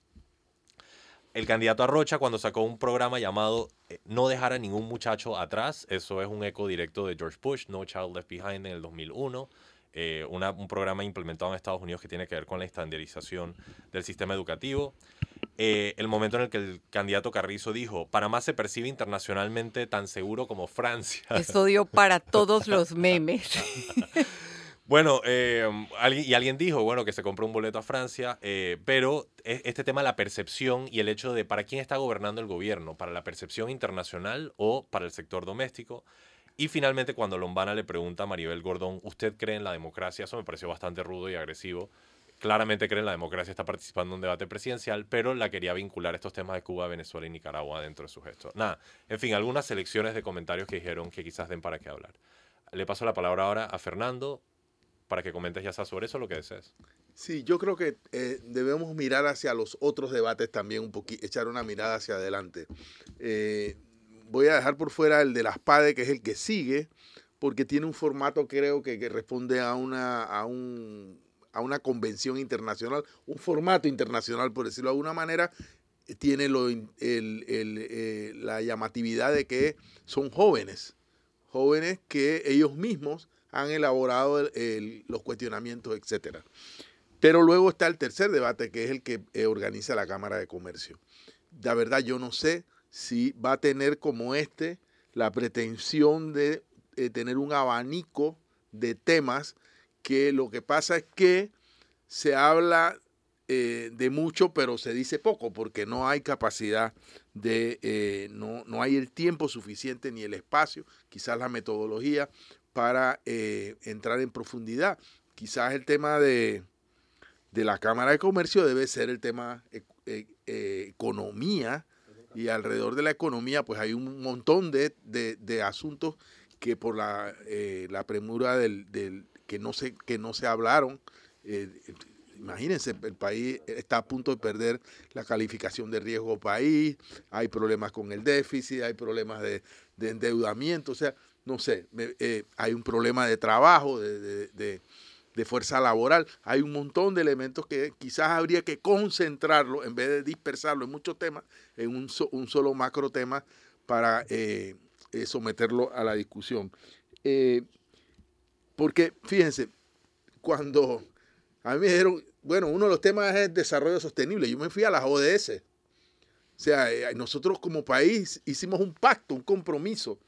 el candidato Arrocha cuando sacó un programa llamado eh, No dejar a ningún muchacho atrás, eso es un eco directo de George Bush, No Child Left Behind en el 2001, eh, un programa implementado en Estados Unidos que tiene que ver con la estandarización del sistema educativo. Eh, el momento en el que el candidato Carrizo dijo, Panamá se percibe internacionalmente tan seguro como Francia. Eso dio para todos los memes. [LAUGHS] Bueno, eh, y alguien dijo, bueno, que se compró un boleto a Francia, eh, pero e, este tema de la percepción y el hecho de para quién está gobernando el gobierno, para la percepción internacional o para el sector doméstico. Y finalmente, cuando Lombana le pregunta a Maribel Gordón, ¿usted cree en la democracia? Eso me pareció bastante rudo y agresivo. Claramente cree en la democracia, está participando en un debate presidencial, pero la quería vincular estos temas de Cuba, Venezuela y Nicaragua dentro de su gesto. Nada, en fin, algunas selecciones de comentarios que dijeron que quizás den para qué hablar. Le paso la palabra ahora a Fernando para que comentes ya sobre eso lo que desees. Sí, yo creo que eh, debemos mirar hacia los otros debates también un poquito, echar una mirada hacia adelante. Eh, voy a dejar por fuera el de las PADE, que es el que sigue, porque tiene un formato creo que, que responde a una, a, un, a una convención internacional, un formato internacional, por decirlo de alguna manera, tiene eh, la llamatividad de que son jóvenes, jóvenes que ellos mismos han elaborado los cuestionamientos, etcétera. Pero luego está el tercer debate, que es el que eh, organiza la Cámara de Comercio. La verdad, yo no sé si va a tener como este la pretensión de eh, tener un abanico de temas que lo que pasa es que se habla eh, de mucho, pero se dice poco, porque no hay capacidad de, eh, no, no hay el tiempo suficiente ni el espacio, quizás la metodología para eh, entrar en profundidad. Quizás el tema de, de la Cámara de Comercio debe ser el tema economía, y alrededor de la economía pues hay un montón de, de, asuntos que por la, la premura del, que, no se, que no se hablaron, imagínense, el país está a punto de perder la calificación de riesgo país, hay problemas con el déficit, hay problemas de, endeudamiento, o sea, no sé, eh, hay un problema de trabajo, de, fuerza laboral, hay un montón de elementos que quizás habría que concentrarlo en vez de dispersarlo en muchos temas, en un, solo macro tema para eh, eh, someterlo a la discusión. Porque, fíjense, cuando a mí me dijeron, bueno, uno de los temas es el desarrollo sostenible. Yo me fui a las ODS. O sea, eh, nosotros como país hicimos un pacto, un compromiso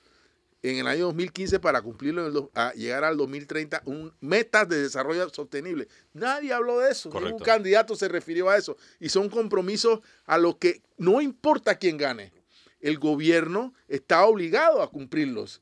en el año 2015 para cumplirlo, a llegar al 2030, un metas de desarrollo sostenible. Nadie habló de eso, ningún candidato se refirió a eso. Y son compromisos a los que no importa quién gane, el gobierno está obligado a cumplirlos.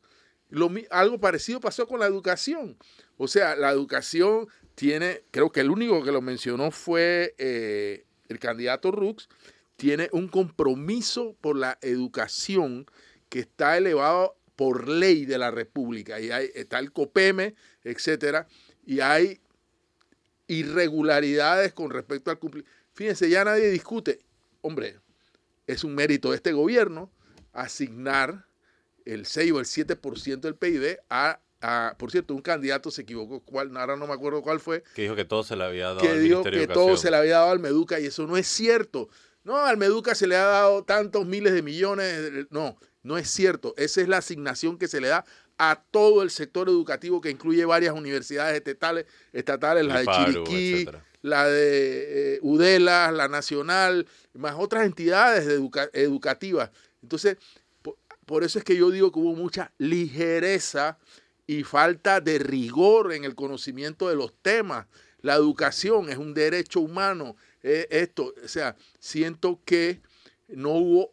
Algo parecido pasó con la educación. O sea, la educación tiene, creo que el único que lo mencionó fue eh, el candidato Rux, tiene un compromiso por la educación que está elevado por ley de la República. Y hay, está el COPEME, etcétera, y hay irregularidades con respecto al cumplimiento. Fíjense, ya nadie discute. Hombre, es un mérito de este gobierno asignar el 6 o el 7% del PIB a por cierto, un candidato se equivocó, cuál, ahora no me acuerdo cuál fue. Que dijo que todo se le había dado que al dijo que todo se le había dado al Meduca y eso no es cierto. No, al Meduca se le ha dado tantos miles de millones. No, no es cierto. Esa es la asignación que se le da a todo el sector educativo que incluye varias universidades estatales, estatales la de Chiriquí, la de eh, Udela, la Nacional, más otras entidades educativas. Entonces, por eso es que yo digo que hubo mucha ligereza y falta de rigor en el conocimiento de los temas. La educación es un derecho humano. Eh, esto, o sea, siento que no hubo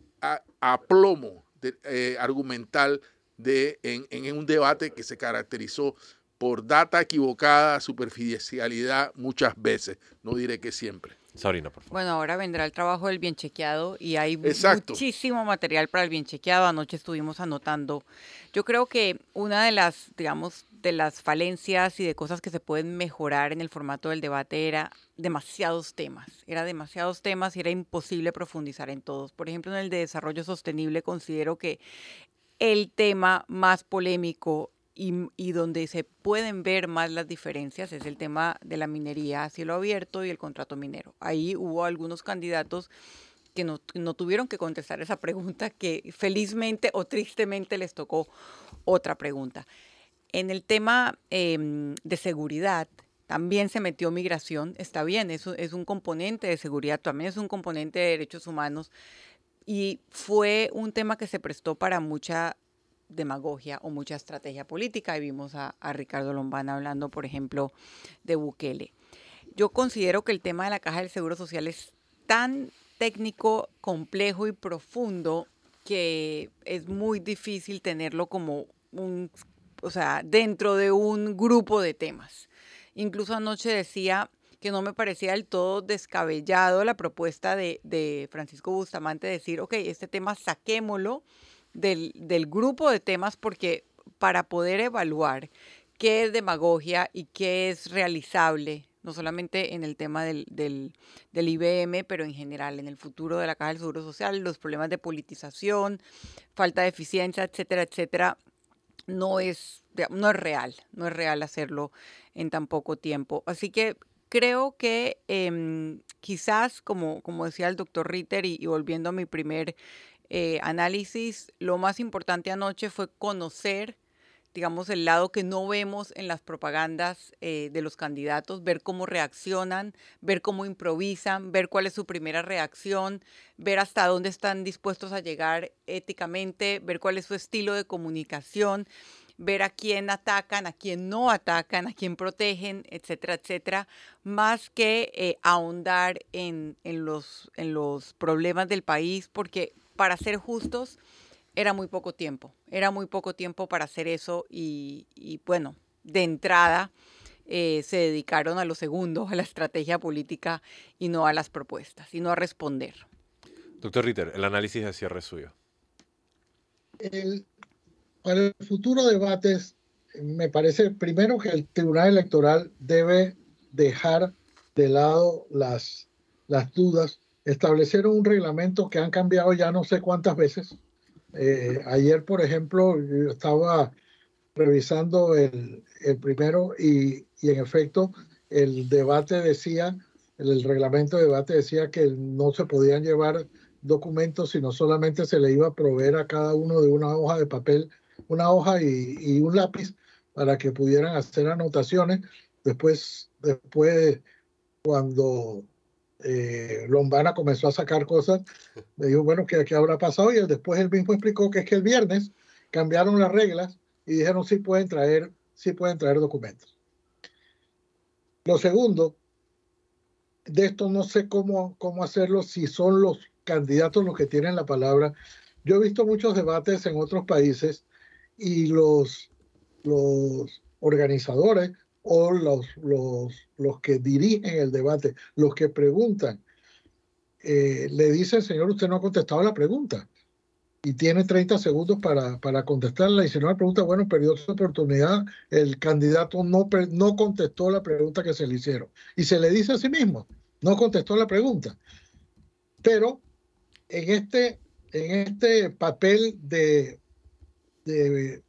aplomo eh, argumental de, en, un debate que se caracterizó por data equivocada, superficialidad muchas veces, no diré que siempre. Sabrina, por favor. Bueno, ahora vendrá el trabajo del bien chequeado y hay muchísimo material para el bien chequeado. Anoche estuvimos anotando. Yo creo que una de las, digamos, de las falencias y de cosas que se pueden mejorar en el formato del debate era demasiados temas. Era demasiados temas y era imposible profundizar en todos. Por ejemplo, en el de desarrollo sostenible considero que el tema más polémico y, donde se pueden ver más las diferencias es el tema de la minería a cielo abierto y el contrato minero. Ahí hubo algunos candidatos que no, tuvieron que contestar esa pregunta, que felizmente o tristemente les tocó otra pregunta. En el tema em, de seguridad, también se metió migración, está bien, eso es un componente de seguridad, también es un componente de derechos humanos y fue un tema que se prestó para mucha demagogia o mucha estrategia política. Y vimos a, Ricardo Lombana hablando, por ejemplo, de Bukele. Yo considero que el tema de la caja del Seguro Social es tan técnico, complejo y profundo que es muy difícil tenerlo como un, o sea, dentro de un grupo de temas. Incluso anoche decía que no me parecía del todo descabellado la propuesta de, de Francisco Bustamante de decir, ok, este tema saquémoslo del, grupo de temas porque para poder evaluar qué es demagogia y qué es realizable, no solamente en el tema del, del, IBM, pero en general, en el futuro de la Caja del Seguro Social, los problemas de politización, falta de eficiencia, etcétera, etcétera, no es, no es real, no es real hacerlo en tan poco tiempo. Así que creo que em, quizás, como, como decía el doctor Ritter, y volviendo a mi primer eh, análisis, lo más importante anoche fue conocer, digamos, el lado que no vemos en las propagandas eh, de los candidatos, ver cómo reaccionan, ver cómo improvisan, ver cuál es su primera reacción, ver hasta dónde están dispuestos a llegar éticamente, ver cuál es su estilo de comunicación ver a quién atacan, a quién no atacan, a quién protegen, etcétera, etcétera, más que eh, ahondar en, los, en los problemas del país, porque para ser justos era muy poco tiempo, era muy poco tiempo para hacer eso y, bueno, de entrada eh, se dedicaron a lo segundo, a la estrategia política y no a las propuestas, y no a responder. Doctor Ritter, el análisis de cierre suyo. El, para el futuro debates, me parece primero que el Tribunal Electoral debe dejar de lado las, las dudas, establecer un reglamento que han cambiado ya no sé cuántas veces. Eh, ayer, por ejemplo, yo estaba revisando el, el primero y, y, en efecto el debate decía, el, reglamento de debate decía que no se podían llevar documentos, sino solamente se le iba a proveer a cada uno de una hoja de papel una hoja y, un lápiz para que pudieran hacer anotaciones. Después, después cuando eh, Lombana comenzó a sacar cosas, me dijo, bueno, ¿qué, ¿qué, habrá pasado? Y después él mismo explicó que es que el viernes cambiaron las reglas y dijeron sí pueden traer, sí pueden traer documentos. Lo segundo, de esto no sé cómo, cómo hacerlo si son los candidatos los que tienen la palabra. Yo he visto muchos debates en otros países y los, los organizadores o los, los, los que dirigen el debate, los que preguntan, eh, le dicen, señor, usted no ha contestado la pregunta y tiene 30 segundos para, para contestarla. Y si no la pregunta, bueno, perdió su oportunidad. El candidato no, no contestó la pregunta que se le hicieron. Y se le dice a sí mismo, no contestó la pregunta. Pero en este, en este papel de de,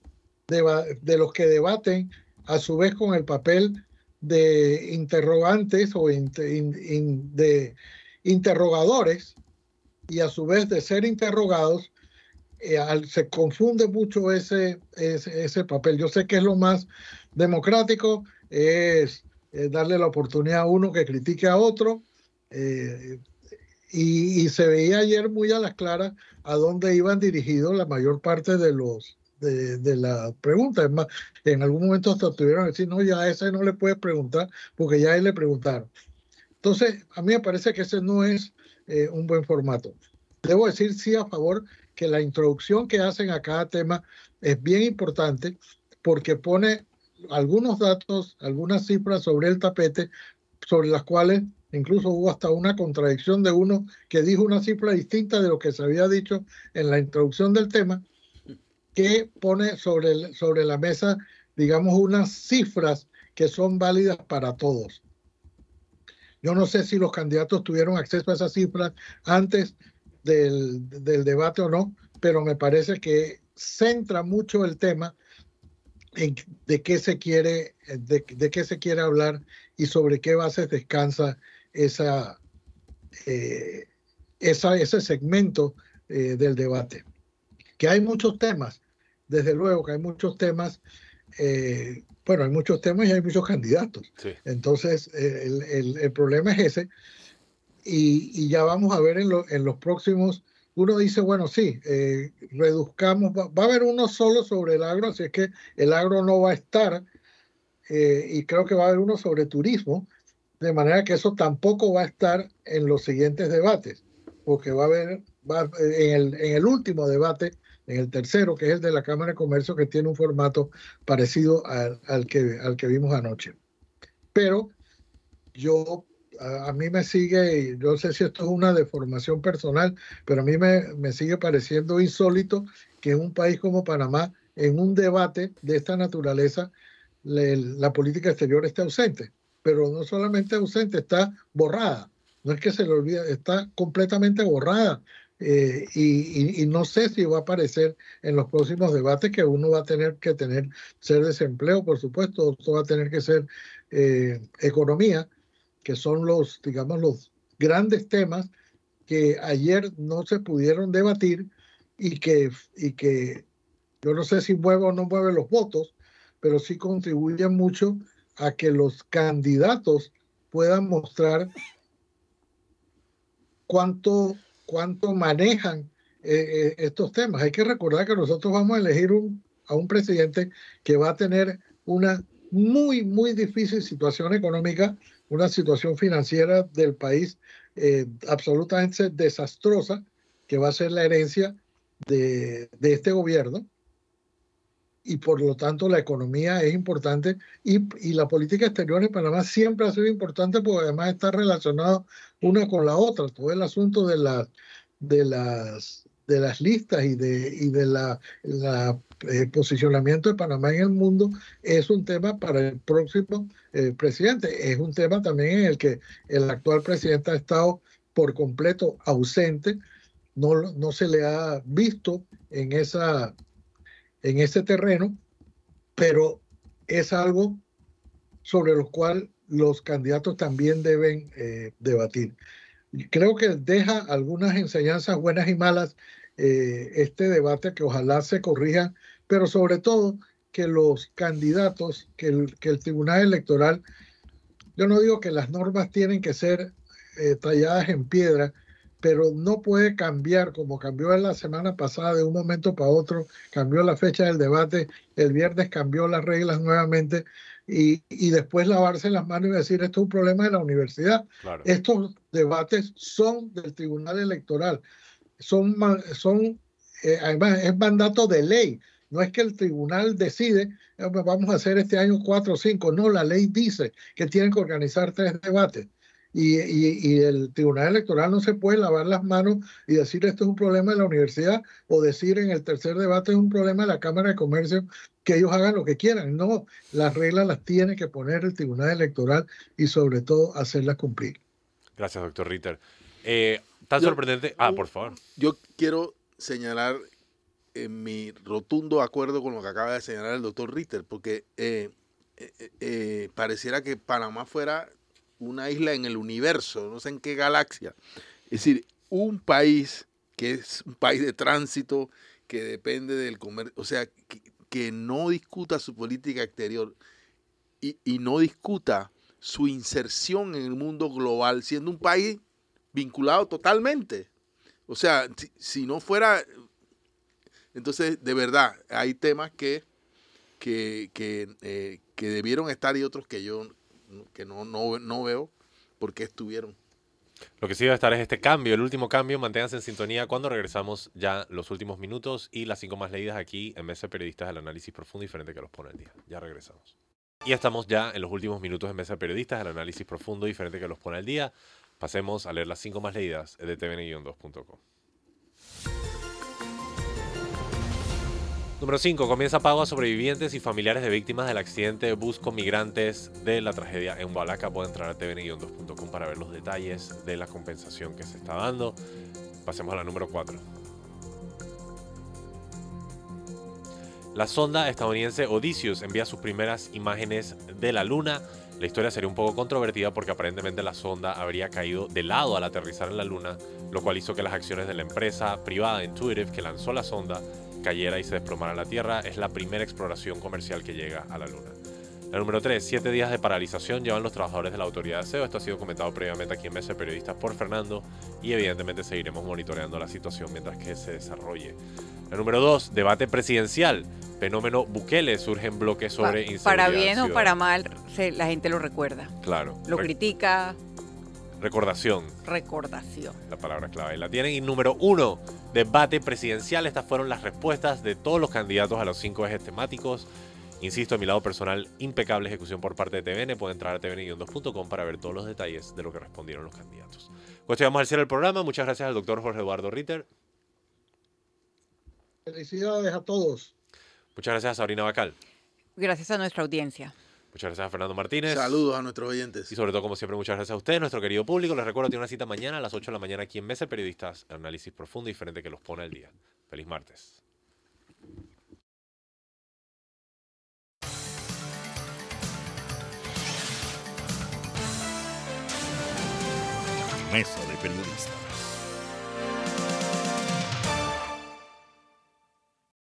de, los que debaten, a su vez con el papel de interrogantes o de interrogadores y a su vez de ser interrogados, eh, se confunde mucho ese, ese, papel. Yo sé que es lo más democrático, es, darle la oportunidad a uno que critique a otro. Eh, y, y, se veía ayer muy a las claras a dónde iban dirigidos la mayor parte de los, de, la pregunta. Es más, en algún momento hasta tuvieron que decir, no, ya a ese no le puedes preguntar porque ya a él le preguntaron. Entonces, a mí me parece que ese no es eh, un buen formato. Debo decir sí a favor que la introducción que hacen a cada tema es bien importante porque pone algunos datos, algunas cifras sobre el tapete, sobre las cuales incluso hubo hasta una contradicción de uno que dijo una cifra distinta de lo que se había dicho en la introducción del tema, que pone sobre, sobre la mesa, digamos, unas cifras que son válidas para todos. Yo no sé si los candidatos tuvieron acceso a esas cifras antes del, del debate o no, pero me parece que centra mucho el tema en de qué se quiere, de, qué se quiere hablar y sobre qué bases descansa esa, eh, esa ese segmento eh, del debate. Que hay muchos temas, desde luego que hay muchos temas, eh, bueno, hay muchos temas y hay muchos candidatos. Entonces, el, el, problema es ese. Y, y ya vamos a ver en, en, los próximos, uno dice, bueno, sí, eh, reduzcamos, va, a haber uno solo sobre el agro, así es que el agro no va a estar, eh, y creo que va a haber uno sobre turismo, de manera que eso tampoco va a estar en los siguientes debates, porque va a haber, va, en, el, en el último debate en el tercero, que es el de la Cámara de Comercio, que tiene un formato parecido al, al que, al que vimos anoche. Pero yo, a, mí me sigue, yo sé si esto es una deformación personal, pero a mí me, me sigue pareciendo insólito que en un país como Panamá, en un debate de esta naturaleza, la política exterior esté ausente. Pero no solamente ausente, está borrada. No es que se le olvide, está completamente borrada eh, y, no sé si va a aparecer en los próximos debates que uno va a tener que tener, ser desempleo, por supuesto, otro va a tener que ser eh, economía, que son los, digamos, los grandes temas que ayer no se pudieron debatir y que, y que yo no sé si mueve o no mueve los votos, pero sí contribuyen mucho a que los candidatos puedan mostrar cuánto cuánto manejan eh, eh, estos temas. Hay que recordar que nosotros vamos a elegir un a un presidente que va a tener una muy, muy difícil situación económica, una situación financiera del país eh, absolutamente desastrosa, que va a ser la herencia de, de este gobierno y por lo tanto la economía es importante y, y, la política exterior en Panamá siempre ha sido importante porque además está relacionado una con la otra. Todo el asunto de, la, de, las, de las listas y de, y de la eh, posicionamiento de Panamá en el mundo es un tema para el próximo eh, presidente. Es un tema también en el que el actual presidente ha estado por completo ausente. No, no se le ha visto en esa en ese terreno, pero es algo sobre lo cual los candidatos también deben eh, debatir. Creo que deja algunas enseñanzas buenas y malas eh, este debate que ojalá se corrija, pero sobre todo que los candidatos, que el, que el Tribunal Electoral, yo no digo que las normas tienen que ser eh, talladas en piedra, pero no puede cambiar como cambió en la semana pasada de un momento para otro, cambió la fecha del debate, el viernes cambió las reglas nuevamente y, y después lavarse las manos y decir esto es un problema de la universidad. Estos debates son del Tribunal Electoral, son, son eh, además es mandato de ley. No es que el tribunal decide, eh, vamos a hacer este año cuatro o cinco. No, la ley dice que tienen que organizar tres debates y, y, el Tribunal Electoral no se puede lavar las manos y decir esto es un problema de la universidad o decir en el tercer debate es un problema de la Cámara de Comercio que ellos hagan lo que quieran. No, las reglas las tiene que poner el Tribunal Electoral y sobre todo hacerlas cumplir. Gracias, doctor Ritter. Eh, tan sorprendente. Ah, por favor. Yo quiero señalar en mi rotundo acuerdo con lo que acaba de señalar el doctor Ritter, porque eh, eh, eh pareciera que Panamá fuera una isla en el universo, no sé en qué galaxia. Es decir, un país que es un país de tránsito, que depende del comercio, o sea, que, no discuta su política exterior y, no discuta su inserción en el mundo global, siendo un país vinculado totalmente. O sea, si, no fuera... Entonces, de verdad, hay temas que, que, que, eh, debieron estar y otros que yo que no, no, no veo por qué estuvieron. Lo que sí va a estar es este cambio, el último cambio. Manténganse en sintonía cuando regresamos ya los últimos minutos y las cinco más leídas aquí en Mesa Periodistas del análisis profundo y diferente que los pone el día. Ya regresamos. Y estamos ya en los últimos minutos en Mesa Periodistas del análisis profundo y diferente que los pone el día. Pasemos a leer las cinco más leídas de tvn-2.com. Número 5. Comienza pago a sobrevivientes y familiares de víctimas del accidente de bus migrantes de la tragedia en Hualaca. Puede entrar a tvn-2.com para ver los detalles de la compensación que se está dando. Pasemos a la número 4. La sonda estadounidense Odysseus envía sus primeras imágenes de la Luna. La historia sería un poco controvertida porque aparentemente la sonda habría caído de lado al aterrizar en la Luna, lo cual hizo que las acciones de la empresa privada Intuitive que lanzó la sonda cayera y se desplomara la Tierra, es la primera exploración comercial que llega a la Luna. La número 3, siete días de paralización llevan los trabajadores de la autoridad de SEO. Esto ha sido comentado previamente aquí en Mesa de Periodistas por Fernando y evidentemente seguiremos monitoreando la situación mientras que se desarrolle. La número 2, debate presidencial. Fenómeno Bukele surge en bloques sobre inseguridad. Para bien o para mal, la gente lo recuerda. Claro. Lo critica, Recordación. Recordación. La palabra clave. La tienen. Y número uno, debate presidencial. Estas fueron las respuestas de todos los candidatos a los cinco ejes temáticos. Insisto, a mi lado personal, impecable ejecución por parte de TVN. Pueden entrar a tvn-2.com para ver todos los detalles de lo que respondieron los candidatos. Pues vamos al cierre del programa. Muchas gracias al doctor Jorge Eduardo Ritter. Felicidades a todos. Muchas gracias a Sabrina Bacal. Gracias a nuestra audiencia. Muchas gracias a Fernando Martínez. Saludos a nuestros oyentes. Y sobre todo, como siempre, muchas gracias a ustedes, nuestro querido público. Les recuerdo que tiene una cita mañana a las 8 de la mañana aquí en Mesa Periodistas. Análisis profundo y diferente que los pone al día. Feliz martes. Mesa de Periodistas.